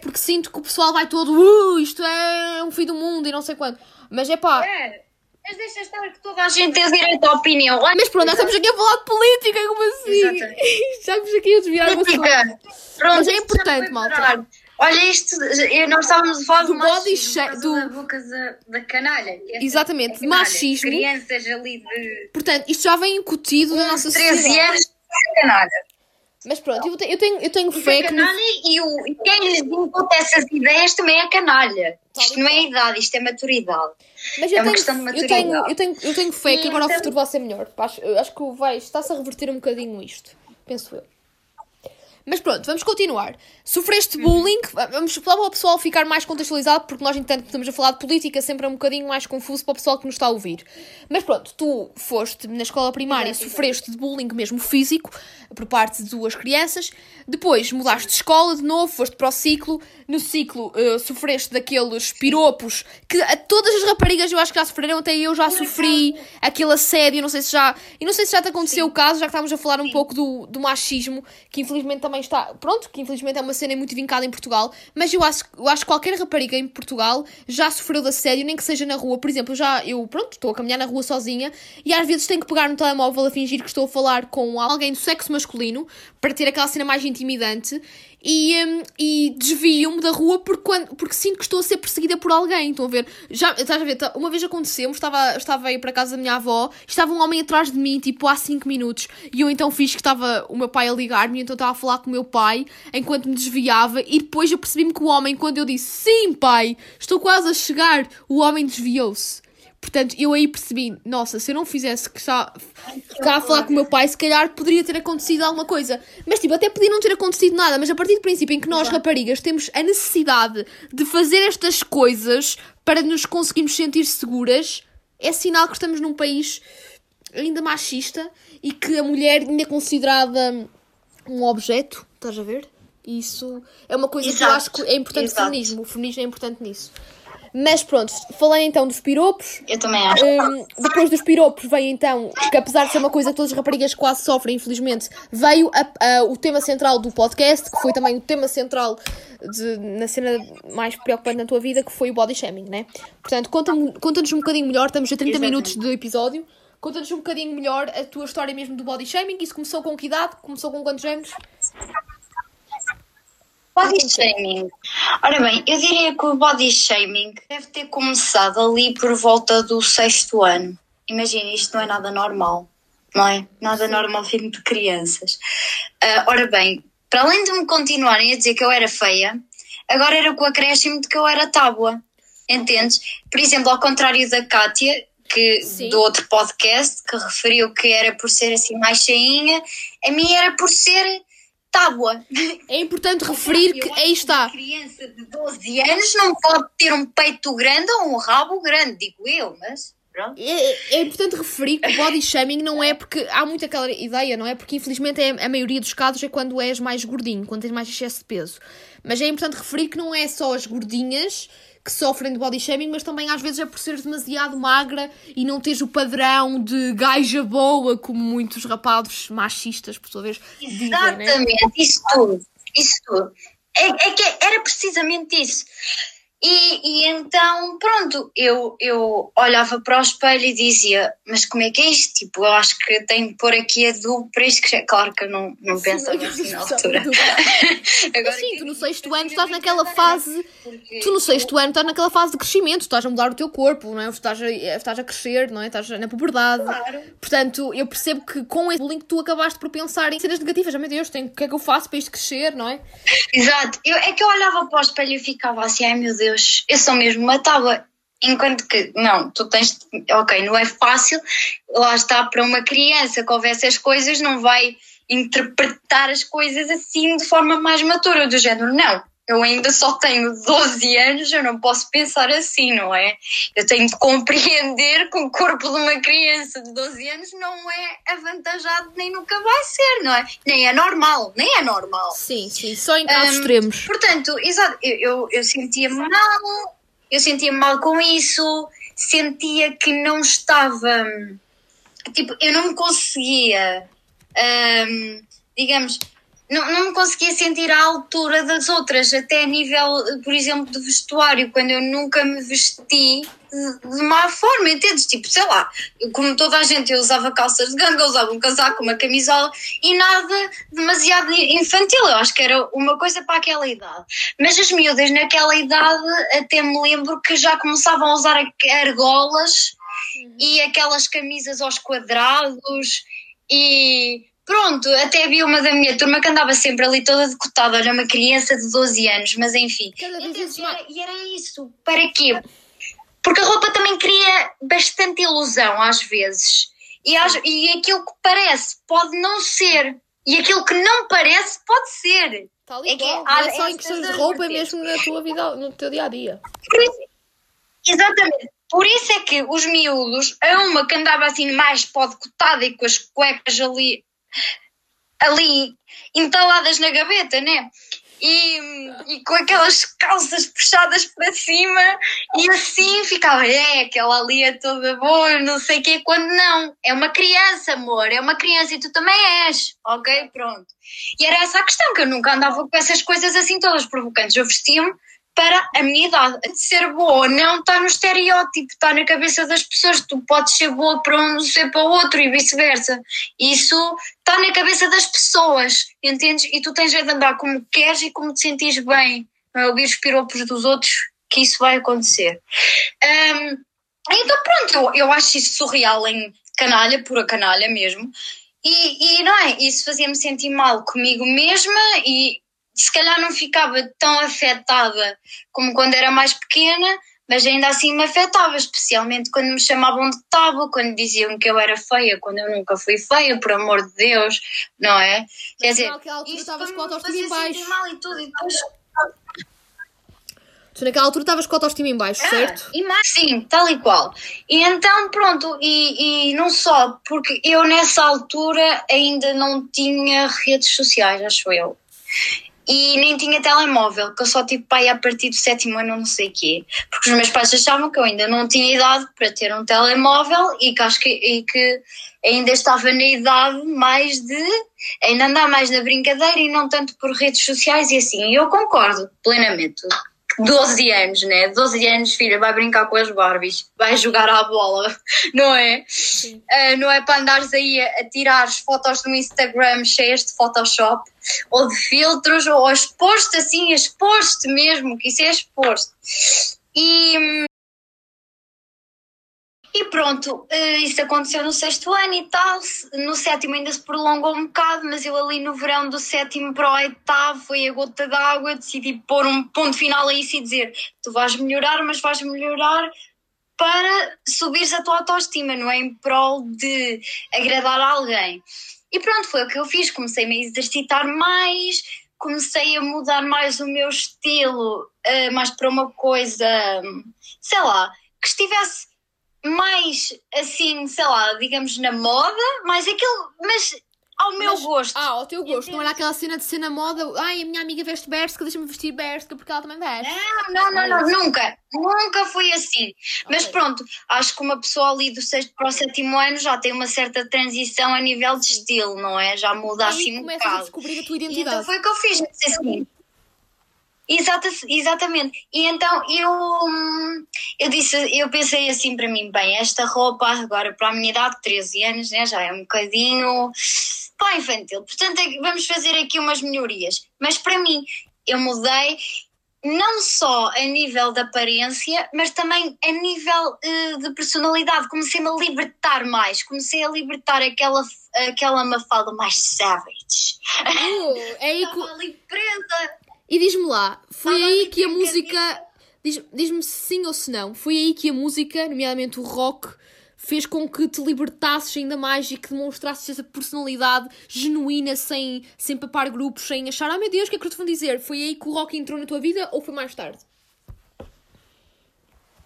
porque sinto que o pessoal vai todo, uh, isto é um fim do mundo e não sei quanto. Mas é pá. É, mas deixa estar que toda a gente tem direito à opinião. Mas pronto, nós estamos aqui a falar de política, como assim? Estamos [LAUGHS] aqui a desviar assunto. política. Pronto, Mas é importante, malta. Olha, isto, nós estávamos a falar Do do, machismo, do- da boca da, da canalha. que é- Exatamente, é canalha. machismo. Crianças ali de Portanto, isto já vem incutido na nossa 13 sociedade. anos é canalha. Mas pronto, eu te- eu tenho, eu tenho fé que. no- e, o, e quem lhes imputa essas ideias também é canalha. Isto não é idade, isto é maturidade. Mas eu É uma tenho, questão de eu, maturidade. tenho, eu, tenho, eu tenho fé que agora o então- futuro vai ser melhor. Acho, eu acho que vai, está-se a reverter um bocadinho isto. Penso eu. Mas pronto, vamos continuar. Sofreste bullying, vamos só para o pessoal ficar mais contextualizado, porque nós, entanto, estamos a falar de política, sempre é um bocadinho mais confuso para o pessoal que nos está a ouvir. Mas pronto, tu foste na escola primária sofreste de bullying mesmo físico, por parte de duas crianças. Depois mudaste de escola de novo, foste para o ciclo. No ciclo eh, sofreste daqueles piropos que a todas as raparigas eu acho que já sofreram, até eu já sofri aquele assédio, não sei se já. E não sei se já te aconteceu o caso, já que estávamos a falar um pouco do, do machismo, que infelizmente também está. Pronto, que infelizmente é uma cena muito vincada em Portugal, mas eu acho, eu acho que qualquer rapariga em Portugal já sofreu de assédio, nem que seja na rua. Por exemplo, já eu, pronto, estou a caminhar na rua sozinha e às vezes tenho que pegar no telemóvel a fingir que estou a falar com alguém do sexo masculino para ter aquela cena mais intimidante e, hum, e desvio-me da rua porque, quando, porque sinto que estou a ser perseguida por alguém. Estão a ver? Já, estás a ver? Tá- Uma vez aconteceu, estava, estava aí para casa da minha avó, estava um homem atrás de mim, tipo, há 5 minutos, e eu então fiz que estava o meu pai a ligar-me, então estava a falar com o meu pai enquanto me desviava, e depois eu percebi-me que o homem, quando eu disse sim, pai, estou quase a chegar, o homem desviou-se. Portanto, eu aí percebi, nossa, se eu não fizesse que está, ficar a falar com o meu pai, se calhar poderia ter acontecido alguma coisa. Mas, tipo, até podia não ter acontecido nada, mas a partir do princípio em que nós, raparigas, temos a necessidade de fazer estas coisas para nos conseguirmos sentir seguras, é sinal que estamos num país ainda machista e que a mulher ainda é considerada um objeto, estás a ver? Isso é uma coisa que eu Exato. acho que é importante o Exato. feminismo. O feminismo é importante nisso. Mas pronto, falei então dos piropos. Eu também acho. Hum, depois dos piropos veio então, que apesar de ser uma coisa que todas as raparigas quase sofrem, infelizmente, veio a- a- o tema central do podcast, que foi também o tema central de- na cena mais preocupante na tua vida, que foi o body shaming, né? Portanto, conta-nos um bocadinho melhor, estamos a 30 Exatamente. minutos do episódio, conta-nos um bocadinho melhor a tua história mesmo do body shaming. Isso começou com que idade? Começou com quantos anos? Body shaming. Ora bem, eu diria que o body shaming deve ter começado ali por volta do sexto ano. Imagina, isto não é nada normal, não é? Nada normal vindo de crianças. Ah, ora bem, para além de me continuarem a dizer que eu era feia, agora era com o acréscimo de que eu era tábua. Entendes? Por exemplo, ao contrário da Kátia, que, Sim. do outro podcast, que referiu que era por ser assim mais cheinha, a mim era por ser tábua. É importante referir que aí está. Uma criança de 12 anos não pode ter um peito grande ou um rabo grande, digo eu, mas Pronto. É, é importante referir que o body shaming não é porque há muito aquela ideia, não é? Porque infelizmente é, a maioria dos casos é quando és mais gordinho, quando tens mais excesso de peso. Mas é importante referir que não é só as gordinhas que sofrem de body shaming, mas também às vezes é por seres demasiado magra e não teres o padrão de gaja boa, como muitos rapazes machistas, por sua vez, dizem, né? Exatamente, isso tudo. Isso tudo. É, é que era precisamente isso. E, e então, pronto, eu, eu olhava para o espelho e dizia: Mas como é que é isto? Tipo, eu acho que tenho que pôr aqui a do para isto crescer. Claro que eu não, não pensava assim na altura. [LAUGHS] Agora, sim, tu no sexto ano estás naquela fase. Tu no sexto ano estás naquela fase de crescimento, estás a mudar o teu corpo, não é? Estás a, estás a crescer, não é? Estás na puberdade. Claro. Portanto, eu percebo que com esse link tu acabaste por pensar em cenas negativas. Oh, meu Deus, tenho, o que é que eu faço para isto crescer, não é? [LAUGHS] Exato. Eu, é que eu olhava para o espelho e ficava assim: Ai meu Deus, eu só mesmo matava. Enquanto que, não, tu tens, ok, não é fácil, lá está, para uma criança que houvesse as coisas, não vai interpretar as coisas assim de forma mais matura, do género, não, eu ainda só tenho 12 anos, eu não posso pensar assim, não é? Eu tenho de compreender que o corpo de uma criança de 12 anos não é avantajado nem nunca vai ser, não é? Nem é normal, nem é normal. Sim, sim, só em casos um, extremos. Portanto, exato, eu, eu, eu sentia-me mal, eu sentia-me mal com isso, sentia que não estava. Tipo, eu não me conseguia, um, digamos não, não me conseguia sentir à altura das outras, até a nível, por exemplo, de vestuário, quando eu nunca me vesti de, de má forma, entendes? Tipo, sei lá, eu, como toda a gente, eu usava calças de ganga, usava um casaco, uma camisola e nada demasiado infantil. Eu acho que era uma coisa para aquela idade. Mas as miúdas naquela idade, até me lembro que já começavam a usar argolas uhum. e aquelas camisas aos quadrados e Pronto, até vi uma da minha turma que andava sempre ali toda decotada, era uma criança de 12 anos, mas enfim. Entendi, e, era, e era isso. Para quê? Porque a roupa também cria bastante ilusão às vezes. E, às, e aquilo que parece pode não ser. E aquilo que não parece pode ser. Tal e é, que, não é só em questões de roupa, é mesmo na tua vida, no teu dia a dia. Exatamente. Por isso é que os miúdos, a uma que andava assim mais podcotada e com as cuecas ali ali entaladas na gaveta, né? E, e, com aquelas calças puxadas para cima e assim ficava, é, aquela ali é toda boa, não sei o quê, quando não, é uma criança, amor, é uma criança e tu também és, ok? Pronto. E era essa a questão, que eu nunca andava com essas coisas assim todas provocantes, eu vestia-me para a minha idade. De ser boa não está no estereótipo, está na cabeça das pessoas. Tu podes ser boa para um, ser para outro e vice-versa. Isso está na cabeça das pessoas, entendes? E tu tens de andar como queres e como te sentires bem. Não é ouvir os piropos dos outros que isso vai acontecer. Um, então pronto, eu, eu acho isso surreal em canalha, pura canalha mesmo. E, e não é? Isso fazia-me sentir mal comigo mesma e se calhar não ficava tão afetada como quando era mais pequena, mas ainda assim me afetava, especialmente quando me chamavam de tábua, quando diziam que eu era feia, quando eu nunca fui feia, por amor de Deus, não é? Quer dizer, naquela altura estavas com a autoestima em baixo. Mal e tudo, e depois... Tu naquela altura estavas com a autoestima em baixo, ah, certo? Mais, sim, tal e qual. E então, pronto, e, e não só, porque eu nessa altura ainda não tinha redes sociais, acho eu e nem tinha telemóvel, que eu só tive pai a partir do sétimo ano, não sei o quê. Porque os meus pais achavam que eu ainda não tinha idade para ter um telemóvel e que acho que, e que ainda estava na idade mais de ainda andar mais na brincadeira e não tanto por redes sociais e assim. Eu concordo plenamente. 12 anos, né? 12 anos, filha, vai brincar com as Barbies, vai jogar à bola, [LAUGHS] não é? Uh, não é para andares aí a, a tirar fotos no Instagram cheias de Photoshop ou de filtros, ou exposto assim, exposto mesmo, que isso é exposto. E, e pronto, eh, isso aconteceu no sexto ano e tal. No sétimo ainda se prolongou um bocado, mas eu ali no verão do sétimo para o oitavo foi a gota d'água. Decidi pôr um ponto final a isso e dizer: tu vais melhorar, mas vais melhorar para subires a tua autoestima, não é em prol de agradar a alguém. E pronto, foi o que eu fiz. Comecei a me exercitar mais, comecei a mudar mais o meu estilo, uh, mais para uma coisa, sei lá, que estivesse mais assim, sei lá, digamos na moda, mais aquele, mas ao meu Mas- gosto. Ah, ao teu gosto. Não era aquela cena de ser na moda. Ai, a minha amiga veste Bershka, deixa-me vestir Bershka porque ela também veste. Não, não, não, nunca, nunca foi assim. Mas Ok. pronto, acho que uma pessoa ali do sexto para o sétimo ano já tem uma certa transição a nível de estilo, não é? Já muda Aí assim um começas a bocado. descobrir a tua E então identidade. foi o que eu fiz, assim. Exata, exatamente. E então eu, hum, eu disse, eu pensei assim para mim, bem, esta roupa agora para a minha idade, 13 anos, né, já é um bocadinho pá, infantil. Portanto, é vamos fazer aqui umas melhorias. Mas para mim, eu mudei não só a nível de aparência, mas também a nível eh, de personalidade. Comecei-me a libertar mais, comecei a libertar aquela, aquela mafalda mais savage. Uh, é aí que... Ali presa. E diz-me lá, foi Estava aí ali que a música. diz- Diz-me se sim ou se não. Foi aí que a música, nomeadamente o rock, fez com que te libertasses ainda mais e que demonstrasses essa personalidade genuína, sem, sem papar grupos, sem achar, ah meu Deus, o que é que eu te vou dizer? Foi aí que o rock entrou na tua vida ou foi mais tarde?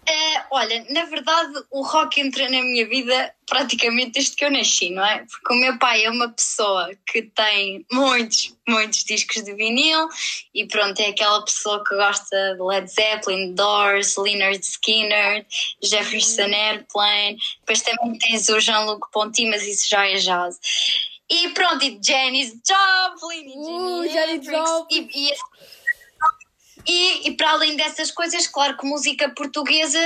É, olha, na verdade, o rock entra na minha vida praticamente desde que eu nasci, não é? Porque o meu pai é uma pessoa que tem muitos, muitos discos de vinil e pronto, é aquela pessoa que gosta de Led Zeppelin, Doors, Leonard Skinner, Jefferson Airplane, depois também tens o Jean-Luc Ponty, mas isso já é jazz. E pronto, e Janis Joplin, e Uh, Jimi Janis Hendrix, Joplin. e, e e, e para além dessas coisas, claro que música portuguesa,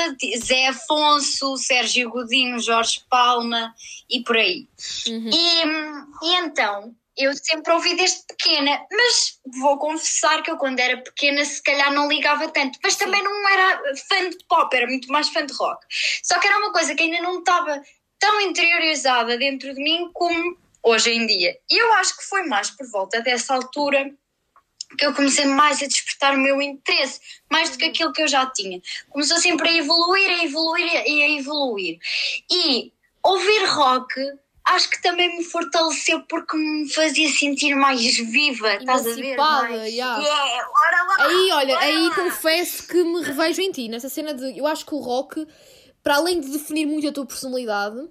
Zé Afonso, Sérgio Godinho, Jorge Palma e por aí. Uhum. E, e então, eu sempre ouvi desde pequena, mas vou confessar que eu quando era pequena se calhar não ligava tanto, mas também não era fã de pop, era muito mais fã de rock. Só que era uma coisa que ainda não estava tão interiorizada dentro de mim como hoje em dia. E eu acho que foi mais por volta dessa altura que eu comecei mais a despertar o meu interesse, mais do que aquilo que eu já tinha. Começou sempre a evoluir, a evoluir e a evoluir. E ouvir rock acho que também me fortaleceu porque me fazia sentir mais viva, estás a ver? Mais... yeah. Yeah, ora lá, Aí, olha, ora aí lá. confesso que me revejo em ti, nessa cena de. Eu acho que o rock, para além de definir muito a tua personalidade,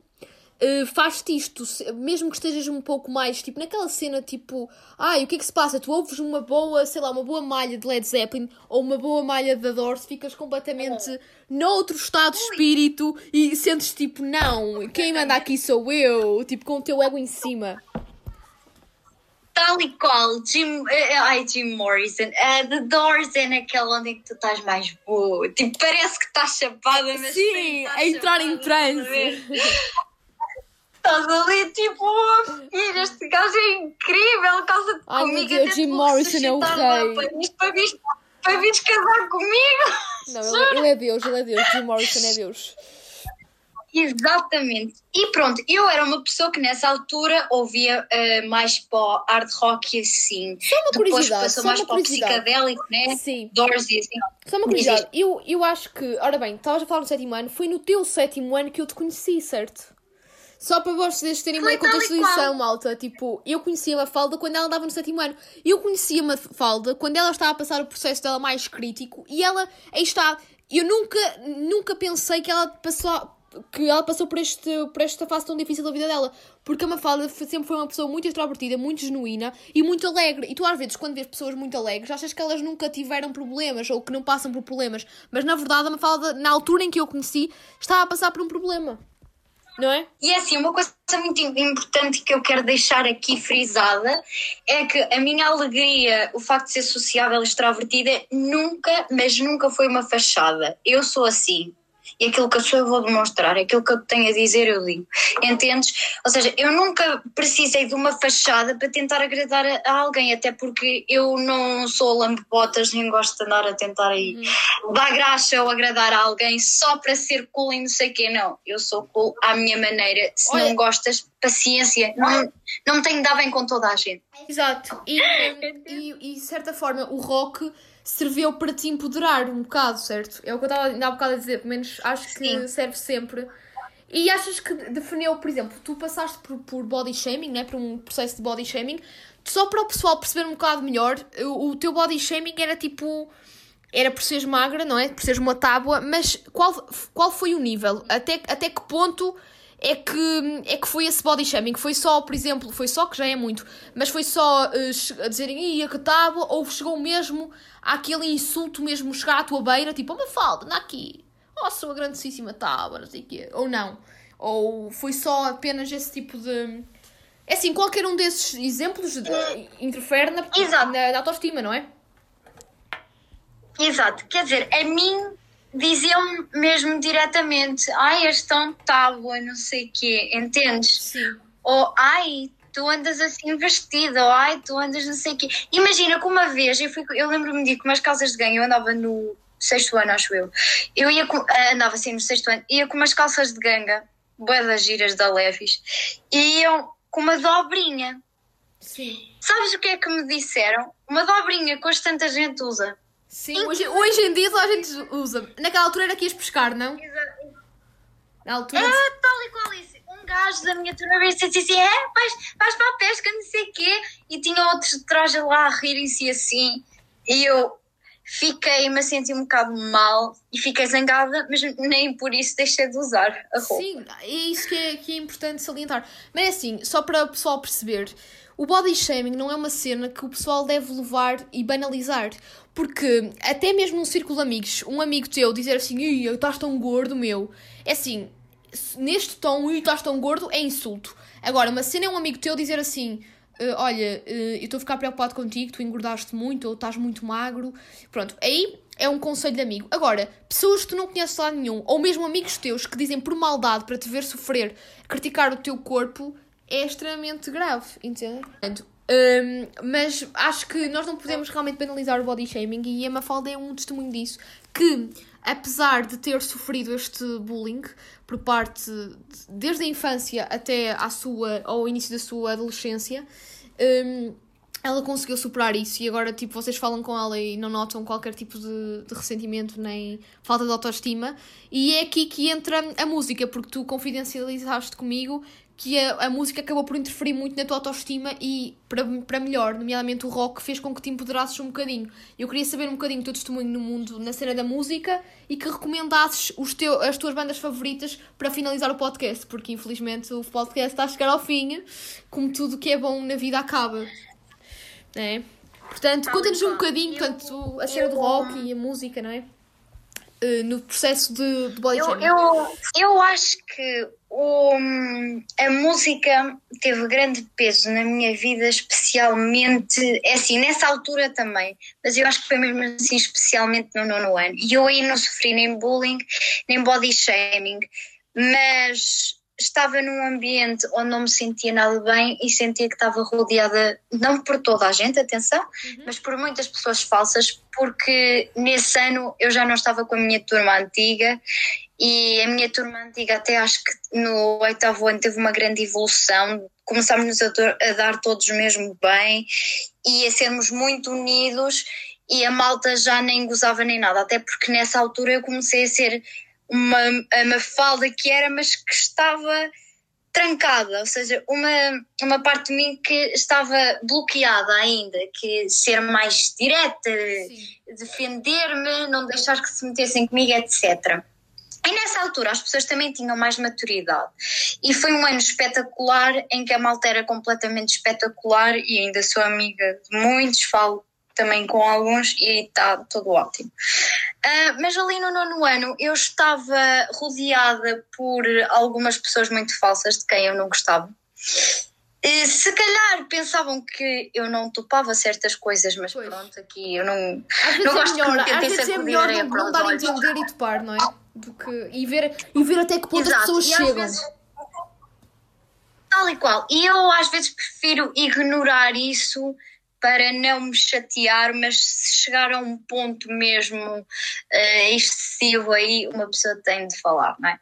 eh, faz-te isto, mesmo que estejas um pouco mais, tipo, naquela cena, tipo, ai, o que é que se passa? Tu ouves uma boa, sei lá, uma boa malha de Led Zeppelin ou uma boa malha da Doors, ficas completamente noutro estado de espírito e sentes tipo, não, quem manda aqui sou eu, tipo, com o teu ego em cima. Tal e qual, Jim, eh, ai, Jim Morrison, eh, The Doors é naquela onde que tu estás mais boa. Tipo, parece que estás chapada, mas Sim, a entrar em chapada, transe. [LAUGHS] Estás ali, tipo, filha, este gajo é incrível, casa Ai, meu comigo. Deus, até Jim Morrison é o rei. Para, vires, para vires casar comigo. Não, ele, ele é Deus, ele é Deus, Jim Morrison é Deus. Exatamente. E pronto, eu era uma pessoa que nessa altura ouvia eh, mais para o hard rock e assim. Só uma Depois curiosidade, passou mais para o psicadélico, né? Sim. Doors e assim. Só uma curiosidade, eu, eu acho que, ora bem, estavas a falar no sétimo ano, foi no teu sétimo ano que eu te conheci, certo? Só para vocês terem uma Foi contextualização, malta. Tipo, eu conhecia a Mafalda quando ela andava no sétimo ano. Eu conhecia a Mafalda quando ela estava a passar o processo dela mais crítico e ela, aí está, eu nunca, nunca pensei que ela passou, que ela passou por, este, por esta fase tão difícil da vida dela. Porque a Mafalda sempre foi uma pessoa muito extrovertida, muito genuína e muito alegre. E tu, às vezes, quando vês pessoas muito alegres, achas que elas nunca tiveram problemas ou que não passam por problemas. Mas, na verdade, a Mafalda, na altura em que eu conheci, estava a passar por um problema. Não é? E é assim, uma coisa muito importante que eu quero deixar aqui frisada é que a minha alegria, o facto de ser sociável e extrovertida, nunca, mas nunca foi uma fachada. Eu sou assim. E aquilo que eu sou eu vou demonstrar, aquilo que eu tenho a dizer eu digo. Entendes? Ou seja, eu nunca precisei de uma fachada para tentar agradar a, a alguém, até porque eu não sou lambotas, nem gosto de andar a tentar aí dar graxa ou agradar a alguém só para ser cool e não sei o quê. Não, eu sou cool à minha maneira. Se Olha- não gostas, paciência. Não, não me tenho de dar bem com toda a gente. Exato. E, e, e, de certa forma, o rock serviu para te empoderar um bocado, certo? É o que eu estava ainda há bocado a dizer, pelo menos acho que Sim. serve sempre. E achas que definiu, por exemplo, tu passaste por, por body shaming, né? por um processo de body shaming, só para o pessoal perceber um bocado melhor, o, o teu body shaming era tipo. era por seres magra, não é? Por seres uma tábua, mas qual, qual foi o nível? Até, até que ponto é que, é que foi esse body shaming? Foi só, por exemplo, foi só, que já é muito, mas foi só uh, a dizerem, ia que tábua, ou chegou mesmo àquele insulto mesmo chegar à tua beira, tipo, uma falda, anda aqui, oh, sua grandíssima tábua, não sei o quê, ou não. Ou foi só apenas esse tipo de... É assim, qualquer um desses exemplos de, interfere na, na, na autoestima, não é? Exato, quer dizer, a mim diziam mesmo diretamente: ai, és tão tábua, não sei o quê, entendes? Sim. Ou ai, tu andas assim vestida, ou ai, tu andas não sei o quê. Imagina que uma vez, eu, fui, eu lembro-me de com umas calças de ganho, eu andava no sexto ano, acho eu. Eu ia com, andava assim no sexto ano, ia com umas calças de ganga, boas das giras da Levis, e iam com uma dobrinha. Sim. Sabes o que é que me disseram? Uma dobrinha que hoje tanta gente usa. Sim, hoje, hoje em dia a gente usa. Naquela altura era que ias pescar, não? Exato. Na altura. É, tal e qual isso. Um gajo da minha turma veio disse assim: é, vais, vais para a pesca, não sei o quê. E tinha outros de trás lá a rirem-se assim. E eu fiquei-me a sentir um bocado mal e fiquei zangada, mas nem por isso deixei de usar a roupa. Sim, é isso que é, que é importante salientar. Mas é assim, só para o pessoal perceber. O body shaming não é uma cena que o pessoal deve levar e banalizar. Porque até mesmo num círculo de amigos, um amigo teu dizer assim, Ih, estás tão gordo, meu. É assim, neste tom, Ih, estás tão gordo, é insulto. Agora, uma cena é um amigo teu dizer assim, uh, olha, uh, eu estou a ficar preocupado contigo, tu engordaste muito ou estás muito magro. Pronto, aí é um conselho de amigo. Agora, pessoas que tu não conheces lá nenhum, ou mesmo amigos teus que dizem por maldade para te ver sofrer, criticar o teu corpo, é extremamente grave, entende? Portanto, um, mas acho que nós não podemos realmente banalizar o body shaming e a Mafalda é um testemunho disso. Que, apesar de ter sofrido este bullying por parte, de, desde a infância até à sua, ao início da sua adolescência, um, ela conseguiu superar isso e agora, tipo, vocês falam com ela e não notam qualquer tipo de, de, ressentimento nem falta de autoestima. E é aqui que entra a música, porque tu confidencializaste comigo que a, a música acabou por interferir muito na tua autoestima e para, para melhor, nomeadamente o rock, fez com que te empoderasses um bocadinho. Eu queria saber um bocadinho o teu testemunho no mundo, na cena da música e que recomendasses os teu, as tuas bandas favoritas para finalizar o podcast, porque infelizmente o podcast está a chegar ao fim, como tudo que é bom na vida acaba. É? Portanto, conta-nos um bocadinho portanto, a cena do rock e a música, não é? Uh, no processo de, de body eu, eu, eu acho que o, a música teve grande peso na minha vida, especialmente, é assim, nessa altura também, mas eu acho que foi mesmo assim, especialmente no nono ano. E eu aí não sofri nem bullying, nem body shaming, mas estava num ambiente onde não me sentia nada bem e sentia que estava rodeada, não por toda a gente, atenção, uhum. mas por muitas pessoas falsas, porque nesse ano eu já não estava com a minha turma antiga e a minha turma antiga até acho que no oitavo ano teve uma grande evolução, começámos a, a dar todos mesmo bem e a sermos muito unidos e a malta já nem gozava nem nada, até porque nessa altura eu comecei a ser uma, uma falda que era, mas que estava trancada, ou seja, uma, uma parte de mim que estava bloqueada ainda, que ser mais direta, defender-me, não deixar que se metessem comigo, etc. E nessa altura as pessoas também tinham mais maturidade. E foi um ano espetacular em que a malta era completamente espetacular e ainda sou amiga de muitos, falo também com alguns e está tudo ótimo. Uh, mas ali no nono ano eu estava rodeada por algumas pessoas muito falsas de quem eu não gostava. E, se calhar pensavam que eu não topava certas coisas, mas pois. pronto, aqui eu não, não gosto é melhor, que me tentem sacudir é melhor não, não dar a entender e topar, não é? Do que, e, ver, e ver até que ponto Exato. as pessoas e chegam. Vezes, tal e qual. E eu às vezes prefiro ignorar isso para não me chatear, mas se chegar a um ponto mesmo uh, excessivo aí, uma pessoa tem de falar, não é?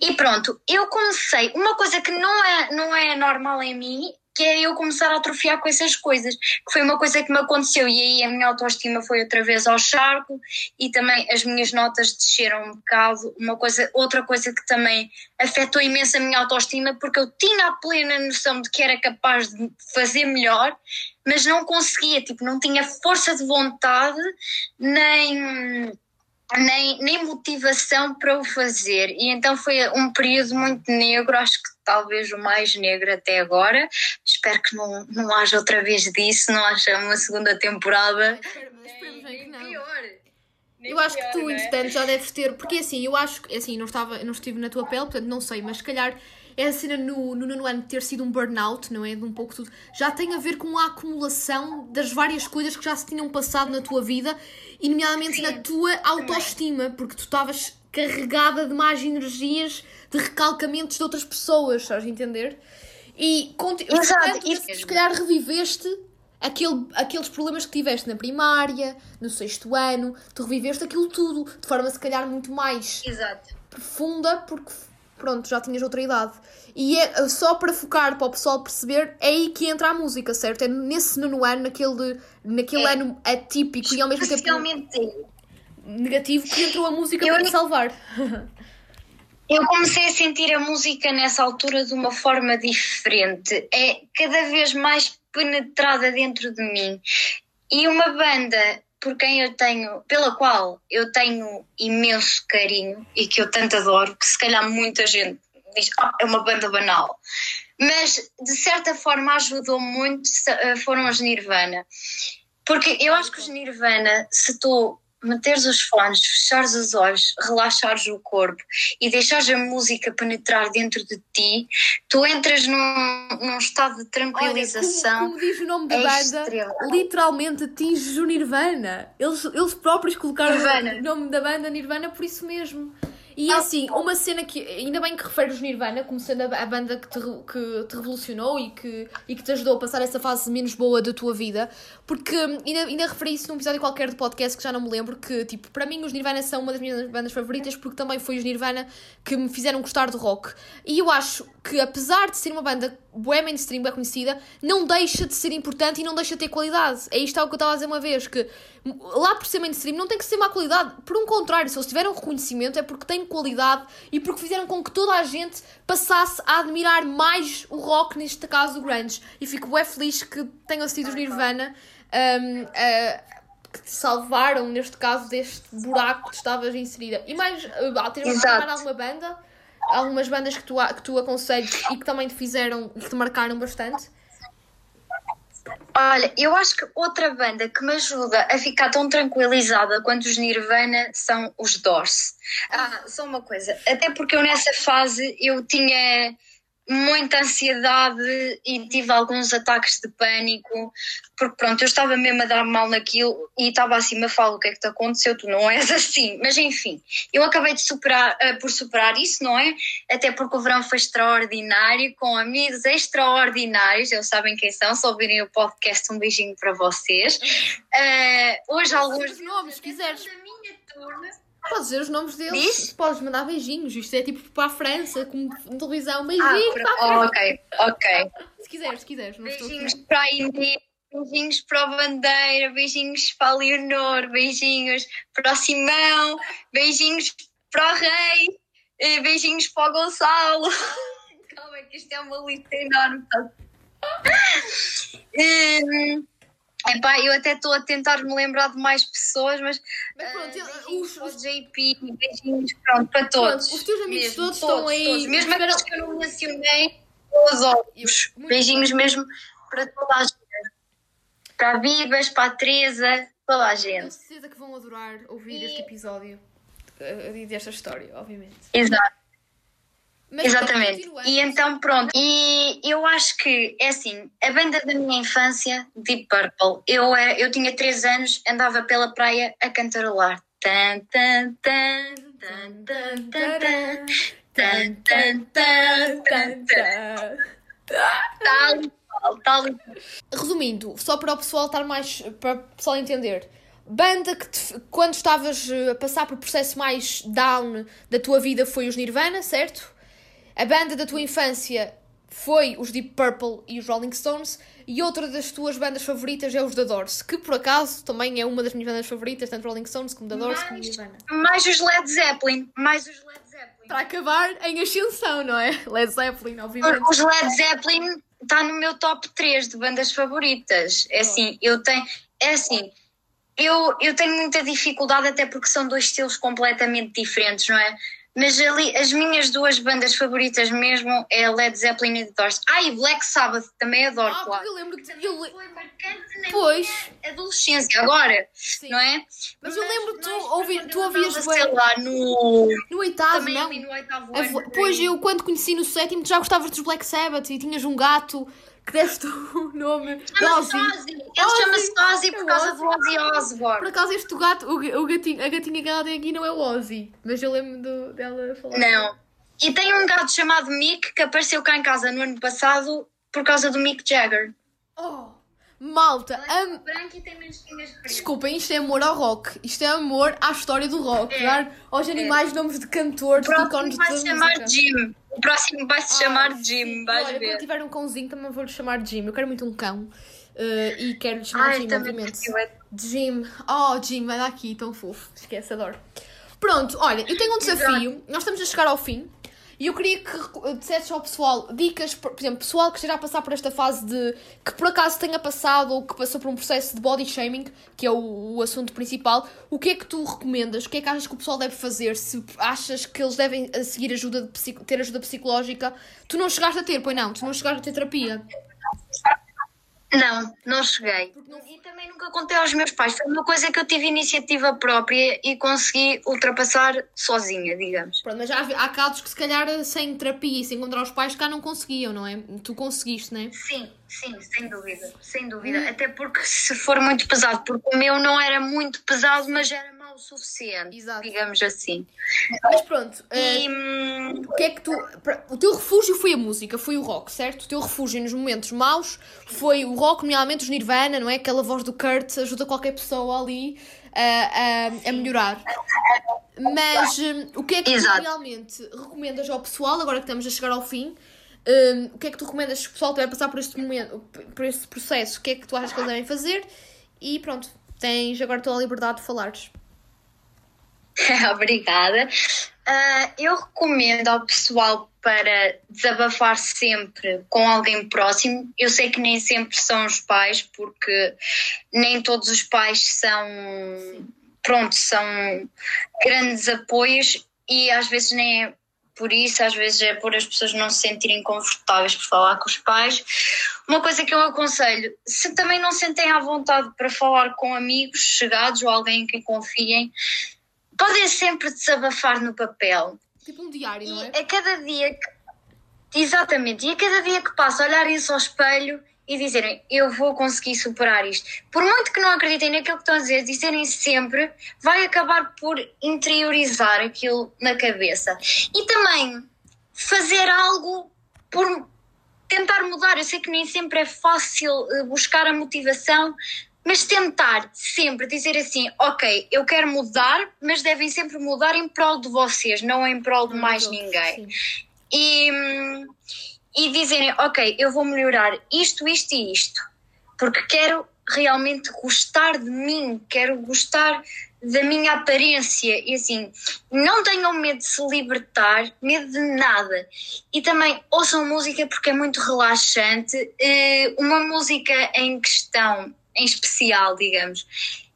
E pronto, eu comecei, uma coisa que não é, não é normal em mim, que é eu começar a atrofiar com essas coisas, que foi uma coisa que me aconteceu. E aí a minha autoestima foi outra vez ao charco e também as minhas notas desceram um bocado, uma coisa, outra coisa que também afetou imenso a minha autoestima porque eu tinha a plena noção de que era capaz de fazer melhor, mas não conseguia, tipo, não tinha força de vontade nem nem, nem motivação para o fazer. E então foi um período muito negro, acho que talvez o mais negro até agora. Espero que não, não haja outra vez disso, não haja uma segunda temporada. Esperemos bem que não. Eu acho que tu, entretanto, já deves ter, porque assim, eu acho que, assim, não, estava, não estive na tua pele, portanto não sei, mas se calhar essa cena no, no nono ano de ter sido um burnout, não é? De um pouco tudo, já tem a ver com a acumulação das várias coisas que já se tinham passado na tua vida e, nomeadamente, Sim, na tua autoestima, porque tu estavas carregada de más energias, de recalcamentos de outras pessoas, estás a entender? E, Exato, isso se calhar reviveste aquele, aqueles problemas que tiveste na primária, no sexto ano, tu reviveste aquilo tudo de forma se calhar muito mais Exato. profunda, porque pronto, já tinhas outra idade. E é só para focar, para o pessoal perceber, é aí que entra a música, certo? É nesse nono ano, naquele, naquele É. ano atípico e ao mesmo tempo negativo, que entrou a música Eu para nem- salvar. Eu comecei a sentir a música nessa altura de uma forma diferente. É cada vez mais penetrada dentro de mim. E uma banda por quem eu tenho, pela qual eu tenho imenso carinho e que eu tanto adoro, que se calhar muita gente diz, ah, é uma banda banal. Mas de certa forma ajudou muito, eh, foram os Nirvana. Porque eu acho que os Nirvana, se tu meteres os fones, fechares os olhos, relaxares o corpo e deixares a música penetrar dentro de ti, tu entras num, num estado de Olha, como, tranquilização. como diz o nome da é banda, extremo. literalmente atinges o Nirvana. Eles, eles próprios colocaram Nirvana. o nome da banda Nirvana por isso mesmo. E assim, uma cena que ainda bem que referes Nirvana como sendo a, a banda que te, que te revolucionou e que, e que te ajudou a passar essa fase menos boa da tua vida, porque hum, ainda, ainda referi isso num episódio qualquer de podcast que já não me lembro, que tipo, para mim os Nirvana são uma das minhas bandas favoritas porque também foi os Nirvana que me fizeram gostar de rock. E eu acho que apesar de ser uma banda bué mainstream, bué conhecida, não deixa de ser importante e não deixa de ter qualidade. É isto que eu estava a dizer uma vez, que lá por ser mainstream não tem que ser má qualidade. Por um contrário, se eles tiveram reconhecimento é porque têm qualidade e porque fizeram com que toda a gente passasse a admirar mais o rock, neste caso o grunge. E fico bué feliz que tenham sido os Nirvana um, a- que te salvaram, neste caso, deste buraco que tu estavas inserida. E mais, uh, tens mais alguma banda? Algumas bandas que tu, que tu aconselhes e que também te fizeram e que te marcaram bastante? Olha, eu acho que outra banda que me ajuda a ficar tão tranquilizada quanto os Nirvana são os Doors. Ah, só uma coisa, até porque eu nessa fase eu tinha muita ansiedade e tive alguns ataques de pânico, porque pronto, eu estava mesmo a dar mal naquilo e estava assim, me fala o que é que te aconteceu, tu não és assim, mas enfim, eu acabei de superar, eh, por superar isso, não é? Até porque o verão foi extraordinário, com amigos extraordinários, eles sabem quem são, se ouvirem o podcast, um beijinho para vocês. [LAUGHS] Eh, hoje alguns os nomes, se quiseres. da minha turma Podes dizer os nomes deles. Diz? Podes mandar beijinhos. Isto é tipo para a França, como televisão. Ah, Beijinho por- para a oh, França. ok, ok. Se quiseres, se quiseres. Beijinhos para a Inês, beijinhos para a Bandeira, beijinhos para a Leonor, beijinhos para o Simão, beijinhos para o Rei, eh, beijinhos para o Gonçalo. [LAUGHS] Calma, que isto é uma lista enorme. [LAUGHS] Hum, epá, eu até estou a tentar me lembrar de mais pessoas, mas Mas pronto, beijinhos os, os, JP, beijinhos pronto, para todos. Pronto, os teus amigos Mesmo, todos estão aí, todos. Mesmo esperam- aqueles que eu não mencionei, todos. Eu- muito Beijinhos bem. mesmo para toda a gente. Para a Bibas, para a Teresa, toda a tenho gente. certeza que vão adorar ouvir E- este episódio eh, e desta história, obviamente. Exato, Mas exatamente. E então pronto. E eu acho que, é assim, a banda da minha infância, Deep Purple, eu, eu tinha 3 anos, andava pela praia a cantarolar. Tan, tan, tan, tan, tan, tan, tan. Tan, tan, tan, tan, tan. Tal e qual, tal e qual. Resumindo, só para o pessoal estar mais. para o pessoal entender. Banda que te- quando estavas eh, a passar por processo mais down da tua vida foi os Nirvana, certo? A banda da tua infância foi os Deep Purple e os Rolling Stones, e outra das tuas bandas favoritas é os The Doors, que por acaso também é uma das minhas bandas favoritas, tanto Rolling Stones como The Doors como Mais, Nirvana. mais os Led Zeppelin. Mais os Led Zeppelin. Para acabar em ascensão, não é? Led Zeppelin, obviamente. Os Led Zeppelin está no meu top 3 de bandas favoritas. É assim, eu tenho. É assim, eu, eu tenho muita dificuldade, até porque são dois estilos completamente diferentes, não é? Mas ali, as minhas duas bandas favoritas mesmo é Led Zeppelin e The Doors. Ah, e Black Sabbath também adoro, Ah, claro. eu lembro que. Eu le- Foi marcante na Pois. minha adolescência, agora, Sim. não é? Mas eu lembro que tu, nós, ouvi, tu eu ouvias bem sei lá, no... no oitavo, também não? no oitavo A ano. Pois eu, quando conheci no sétimo, tu já gostavas dos Black Sabbath e tinhas um gato que deste o nome Chama-se Ozzy. Ele chama-se Ozzy por causa do Ozzy Osbourne. Por acaso este gato, o, o gatinho, a gatinha que ela tem aqui não é o Ozzy, mas eu lembro do- dela falar. Não. E tem um gato chamado Mick que apareceu cá em casa no ano passado por causa do Mick Jagger. Oh, malta, am- branco e tem menstinhas pretas. desculpem, isto é amor ao rock, isto é amor à história do rock, É. dar aos animais nomes de cantores, de ícones vai da se chamar. Jim. O próximo vai se chamar Ah, Jim, sim. vais Olha, quando ver. tiver um cãozinho também vou-lhe chamar Jim. Eu quero muito um cão. eh, e quero-lhe chamar Ai, Jim, obviamente. é- Jim. Oh, Jim, anda aqui, tão fofo. Esquece, adoro. Pronto, olha, eu tenho um desafio. Nós estamos a chegar ao fim. E eu queria que recu- dissesses ao pessoal dicas, por exemplo, pessoal que esteja a passar por esta fase de que por acaso tenha passado ou que passou por um processo de body shaming, que é o, o assunto principal, o que é que tu recomendas? O que é que achas que o pessoal deve fazer? Se achas que eles devem a seguir ajuda de ter ajuda psicológica? Tu não chegaste a ter, pois não? Tu não chegaste a ter terapia? Não, não cheguei. E também nunca contei aos meus pais. Foi uma coisa que eu tive iniciativa própria e consegui ultrapassar sozinha, digamos. Pronto, mas há, há casos que se calhar sem terapia e sem encontrar os pais cá não conseguiam, não é? Tu conseguiste, não é? Sim, sim, sem dúvida, sem dúvida. Até porque se for muito pesado, porque o meu não era muito pesado, mas era o suficiente, Exato. digamos assim. Mas pronto, eh, E hum, o que é que tu. O teu refúgio foi a música, foi o rock, certo? O teu refúgio nos momentos maus foi o rock, nomeadamente os Nirvana, não é? Aquela voz do Kurt ajuda qualquer pessoa ali a, a, a melhorar. Mas hum, o que é que tu Exato. realmente recomendas ao pessoal, agora que estamos a chegar ao fim? hum, o que é que tu recomendas se o pessoal estiver a passar por este momento, por este processo? O que é que tu achas que eles devem fazer? E pronto, tens agora toda a liberdade de falares. [LAUGHS] Obrigada. Ah, eu recomendo ao pessoal para desabafar sempre com alguém próximo. Eu sei que nem sempre são os pais, porque nem todos os pais são, pronto, são grandes apoios e às vezes nem é por isso, às vezes é por as pessoas não se sentirem confortáveis por falar com os pais. Uma coisa que eu aconselho, se também não sentem à vontade para falar com amigos chegados ou alguém em quem confiem, podem sempre desabafar no papel. Tipo um diário, não é? E a cada dia que. Exatamente, e a cada dia que passa, olharem-se ao espelho e dizerem eu vou conseguir superar isto. Por muito que não acreditem naquilo que estão a dizer, dizerem sempre, vai acabar por interiorizar aquilo na cabeça. E também fazer algo por tentar mudar. Eu sei que nem sempre é fácil eh, buscar a motivação, mas tentar sempre dizer assim: ok, eu quero mudar, mas devem sempre mudar em prol de vocês, não em prol de mais ninguém. Sim. E, e dizerem: ok, eu vou melhorar isto, isto e isto, porque quero realmente gostar de mim, quero gostar da minha aparência e assim, não tenham medo de se libertar, medo de nada. E também ouçam música porque é muito relaxante. Eh, Uma música em questão, em especial, digamos,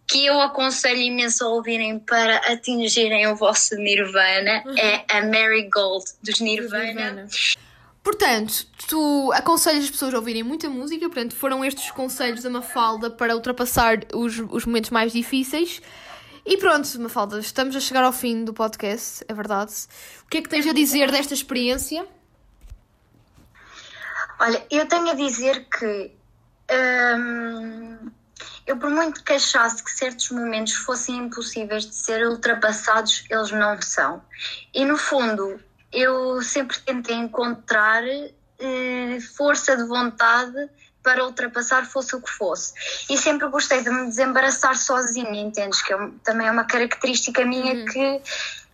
que eu aconselho imenso a ouvirem para atingirem o vosso Nirvana é a Marigold dos Nirvana. Nirvana. Portanto, tu aconselhas as pessoas a ouvirem muita música, portanto, foram estes os conselhos da Mafalda para ultrapassar os, os momentos mais difíceis. E pronto, Mafalda, estamos a chegar ao fim do podcast, é verdade. O que é que tens a dizer desta experiência? Olha, eu tenho a dizer que hum, eu, por muito que achasse que certos momentos fossem impossíveis de ser ultrapassados, eles não são. E no fundo, eu sempre tentei encontrar eh, força de vontade para ultrapassar, fosse o que fosse. E sempre gostei de me desembaraçar sozinha, entendes? Que é também é uma característica minha que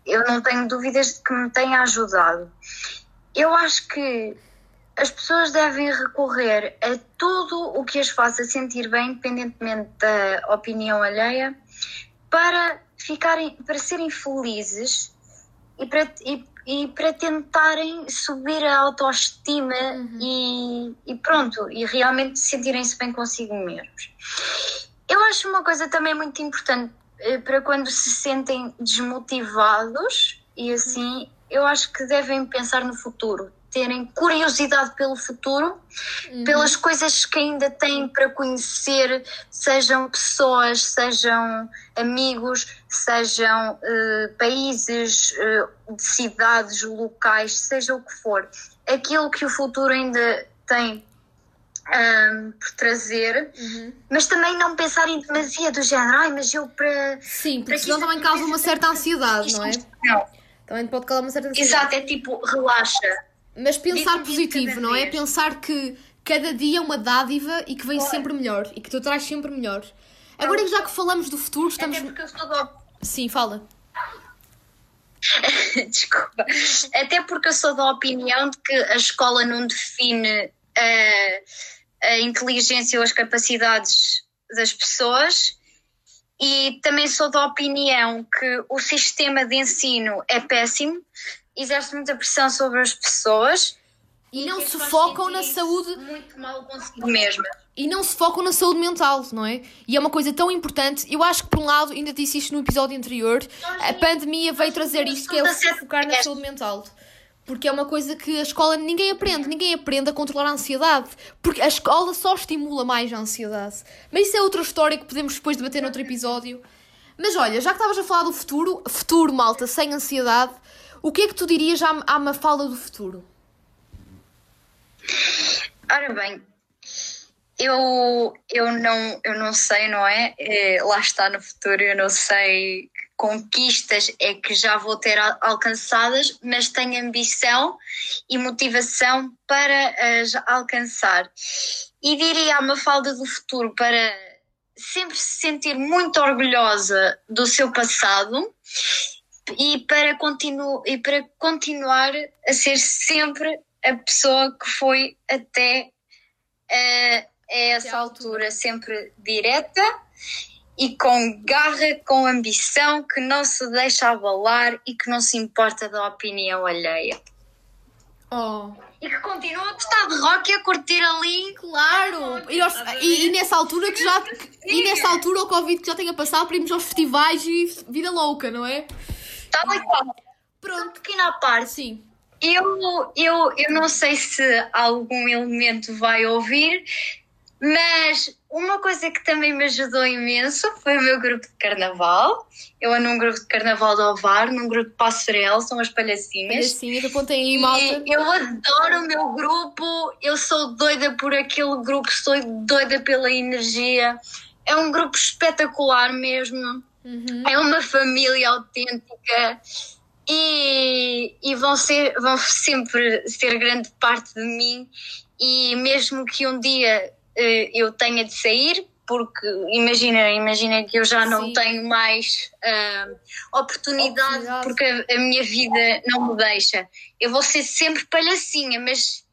eu não tenho dúvidas de que me tenha ajudado. Eu acho que as pessoas devem recorrer a tudo o que as faça sentir bem, independentemente da opinião alheia, para ficarem, para serem felizes e para, e, e para tentarem subir a autoestima e, e pronto, e realmente sentirem-se bem consigo mesmos. Eu acho uma coisa também muito importante eh, para quando se sentem desmotivados e assim, eu acho que devem pensar no futuro, terem curiosidade pelo futuro, pelas coisas que ainda têm para conhecer, sejam pessoas, sejam amigos, sejam eh, países, eh, cidades, locais, seja o que for. Aquilo que o futuro ainda tem ahm, por trazer, mas também não pensar em demasia do género, ai, mas eu para. Sim, para porque senão também causa uma certa ansiedade, não é? Não, Também pode causar uma certa ansiedade. exato, é tipo, relaxa. Mas pensar de positivo, não é? Pensar que cada dia é uma dádiva e que vem sempre melhor e que tu traz sempre melhor. Agora, já que falamos do futuro, estamos. Até porque eu sou da Sim, fala. [LAUGHS] Desculpa. Até porque eu sou da opinião de que a escola não define a, a inteligência ou as capacidades das pessoas. E também sou da opinião que o sistema de ensino é péssimo, exerce muita pressão sobre as pessoas E não que se focam na saúde muito mal consigo mesma. e não se focam na saúde mental, não é? E é uma coisa tão importante. Eu acho que, por um lado, ainda disse isto no episódio anterior, a pandemia veio trazer isto, que é o se focar na saúde mental. Porque é uma coisa que a escola ninguém aprende, ninguém aprende a controlar a ansiedade. Porque a escola só estimula mais a ansiedade. Mas isso é outra história que podemos depois debater noutro episódio. Mas olha, já que estavas a falar do futuro, futuro, malta, sem ansiedade, o que é que tu dirias à, à Mafalda do futuro? Ora bem, eu, eu, não, eu não sei, não é? Eh, Lá está no futuro, eu não sei que conquistas é que já vou ter al- alcançadas, mas tenho ambição e motivação para as alcançar. E diria à Mafalda do futuro para sempre se sentir muito orgulhosa do seu passado e para, continu e para continuar a ser sempre a pessoa que foi até eh, a essa altura, sempre direta e com garra, com ambição, que não se deixa abalar e que não se importa da opinião alheia. Oh, E que continua a gostar de rock e a curtir ali. claro! E, e- e nessa altura que já. E nessa altura o Covid que já tenha passado para irmos aos festivais e vida louca, não é? Tal e qual. Pronto. Pequena à parte. Sim. Eu, eu, eu não sei se algum elemento vai ouvir, mas uma coisa que também me ajudou imenso foi o meu grupo de carnaval. Eu ando num grupo de carnaval de Ovar, num grupo de Passarel, são as palhacinhas. Palhacinhas, apontem aí, malta. E eu adoro o meu grupo, eu sou doida por aquele grupo, sou doida pela energia. É um grupo espetacular mesmo. Uhum. É uma família autêntica e, e vão, ser, vão sempre ser grande parte de mim. E mesmo que um dia eh, eu tenha de sair, porque imagina, imagina que eu já não Sim. tenho mais oportunidade, Oportunidade. porque a, a minha vida não me deixa. Eu vou ser sempre palhacinha, mas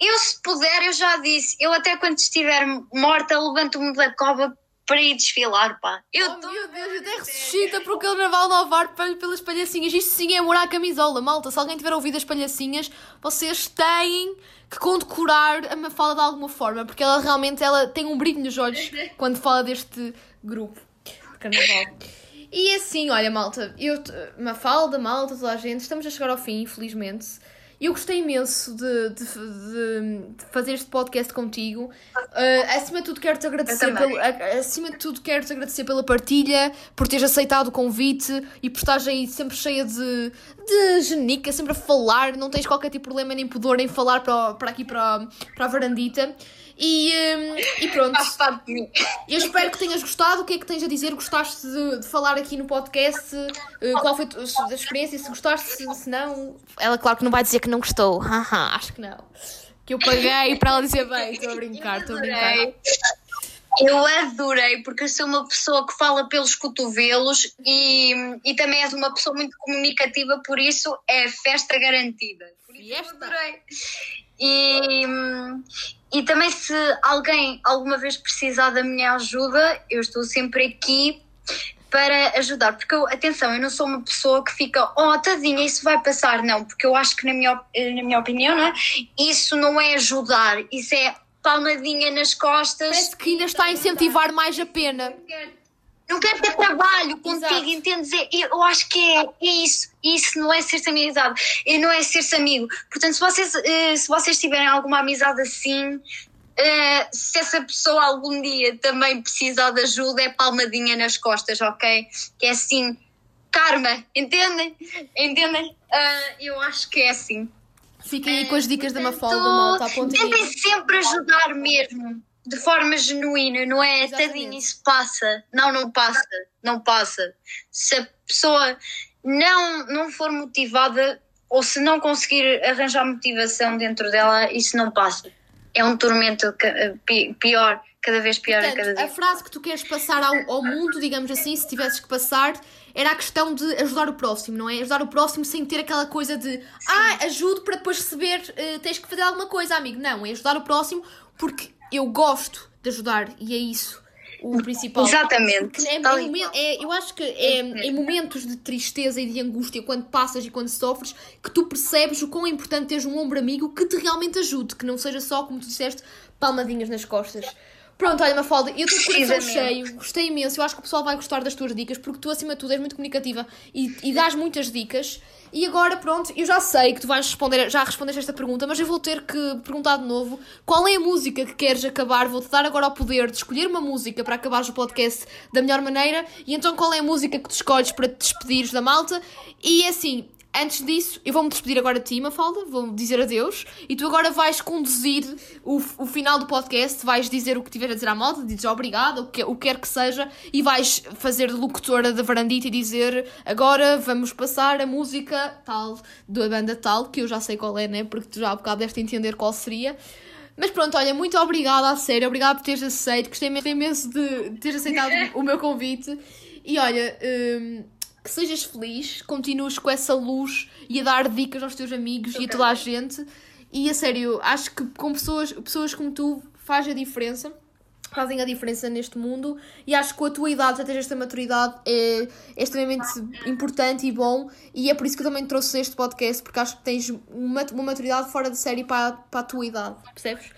eu, se puder, eu já disse, eu até quando estiver morta, levanto-me da cova para ir desfilar, pá. Eu Oh, tô- meu Deus, até ressuscita para o carnaval de Ovar pe- pelas palhacinhas. Isto sim é amor à camisola, malta. Se alguém tiver ouvido as palhacinhas, vocês têm que condecorar a Mafalda de alguma forma, porque ela realmente ela tem um brilho nos olhos [LAUGHS] quando fala deste grupo de carnaval. E assim, olha, malta, eu, Mafalda, malta, toda a gente, estamos a chegar ao fim, infelizmente. Eu gostei imenso de, de- de- de fazer este podcast contigo. Uh, acima de tudo, quero-te agradecer pelo, acima de tudo, quero-te agradecer pela partilha, por teres aceitado o convite e por estares aí sempre cheia de, de genica, sempre a falar, não tens qualquer tipo de problema nem pudor em falar para, para aqui para, para a varandita. E, hum, e pronto, eu espero que tenhas gostado. O que é que tens a dizer? Gostaste de, de falar aqui no podcast? Uh, qual foi a experiência? Se gostaste, se, se não. Ela, claro que não vai dizer que não gostou. Haha, [LAUGHS] Acho que não. Que eu paguei para ela dizer bem. Estou a brincar, estou a brincar. Adorei. Eu adorei, porque eu sou uma pessoa que fala pelos cotovelos e, e também és uma pessoa muito comunicativa, por isso é festa garantida. Por isso eu adorei. E, e também se alguém alguma vez precisar da minha ajuda, eu estou sempre aqui para ajudar. Porque, eu, atenção, eu não sou uma pessoa que fica, oh, tadinha, isso vai passar. Não, porque eu acho que, na minha, na minha opinião, não é? isso não é ajudar, isso é palmadinha nas costas. Parece que ainda está a incentivar mais a pena. Não quero ter trabalho contigo, Exato. entendes? É- Eu acho que é, é isso. Isso não é ser-se amizade, e não é ser-se amigo. Portanto, se vocês, eh, se vocês tiverem alguma amizade assim, eh, se essa pessoa algum dia também precisar de ajuda, é palmadinha nas costas, ok? Que é assim, karma, entendem? Entendem? Ah, eu acho que é assim. Fiquem aí com as dicas da Mafalda, malta. Tentem sempre ajudar mesmo, de forma genuína, não é? Exatamente. Tadinho, isso passa. Não, não passa. Não passa. Se a pessoa não, não for motivada ou se não conseguir arranjar motivação dentro dela, isso não passa. É um tormento pior, cada vez pior a cada Portanto, a dia. frase que tu queres passar ao, ao mundo, digamos assim, se tivesses que passar, era a questão de ajudar o próximo, não é? Ajudar o próximo sem ter aquela coisa de ah, ajudo para depois receber, eh, tens que fazer alguma coisa, amigo. Não, é ajudar o próximo porque eu gosto de ajudar e é isso o principal. Exatamente. É- é é- eu acho que é em momentos de tristeza e de angústia, quando passas e quando sofres, que tu percebes o quão é importante teres um ombro amigo que te realmente ajude, que não seja só, como tu disseste, palmadinhas nas costas. Pronto, olha, Mafalda, eu estou coração cheio, gostei imenso. Eu acho que o pessoal vai gostar das tuas dicas, porque tu, acima de tudo, és muito comunicativa e, e dás muitas dicas. E agora, pronto, eu já sei que tu vais responder, já respondeste esta pergunta, mas eu vou ter que perguntar de novo qual é a música que queres acabar. Vou-te dar agora o poder de escolher uma música para acabares o podcast da melhor maneira. E então, qual é a música que tu escolhes para te despedires da malta? E assim, Antes disso, eu vou-me despedir agora de ti, Mafalda, vou dizer adeus e tu agora vais conduzir o, o final do podcast, vais dizer o que tiver a dizer à malta, dizes obrigado, o que, o que quer que seja, e vais fazer de locutora da varandita e dizer agora vamos passar a música tal, da banda tal, que eu já sei qual é, né? Porque tu já há bocado deste entender qual seria. Mas pronto, olha, muito obrigada, a sério, obrigada por teres aceito, gostei imenso de teres aceitado [LAUGHS] o meu convite. E olha, hum, que sejas feliz, continues com essa luz e a dar dicas aos teus amigos e a toda a gente. E a sério, acho que com pessoas, pessoas como tu faz a diferença. Fazem a diferença neste mundo e acho que com a tua idade, já tens esta maturidade, é, é extremamente importante e bom. E é por isso que eu também trouxe este podcast, porque acho que tens uma, uma maturidade fora de série para, para a tua idade, percebes?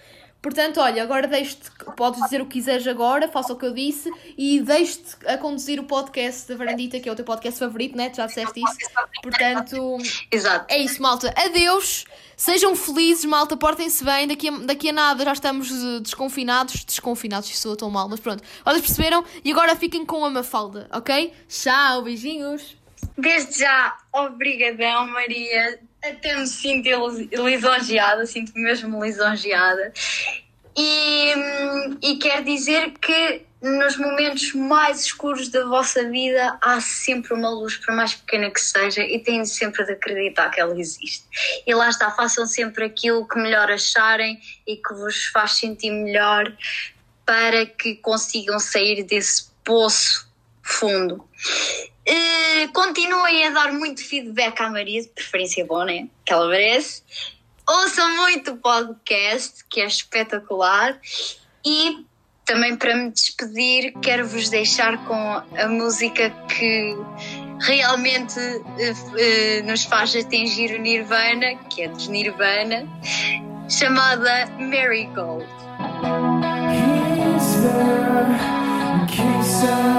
Portanto, olha, agora deixo-te, podes dizer o que quiseres agora, faça o que eu disse e deixo-te a conduzir o podcast da Varandita, que é o teu podcast favorito, né? Tu já disseste isso. Portanto, Exato. é isso, malta. Adeus. Sejam felizes, malta. Portem-se bem. Daqui a, daqui a nada já estamos eh, desconfinados. Desconfinados, isto soa tão mal, mas pronto. Vocês perceberam? E agora fiquem com a Mafalda, ok? Tchau, beijinhos. Desde já, obrigadão, Maria. Até me sinto lis- lisonjeada, sinto-me mesmo lisonjeada. E, e quero dizer que nos momentos mais escuros da vossa vida há sempre uma luz, por mais pequena que seja, e têm sempre de acreditar que ela existe. E lá está, façam sempre aquilo que melhor acharem e que vos faz sentir melhor para que consigam sair desse poço fundo. Eh, continuem a dar muito feedback à Maria, de preferência bom, né? Que ela merece. Ouçam muito o podcast, que é espetacular. E também para me despedir, quero vos deixar com a música que realmente uh, uh, nos faz atingir o Nirvana, que é dos Nirvana, chamada Marigold. He's there,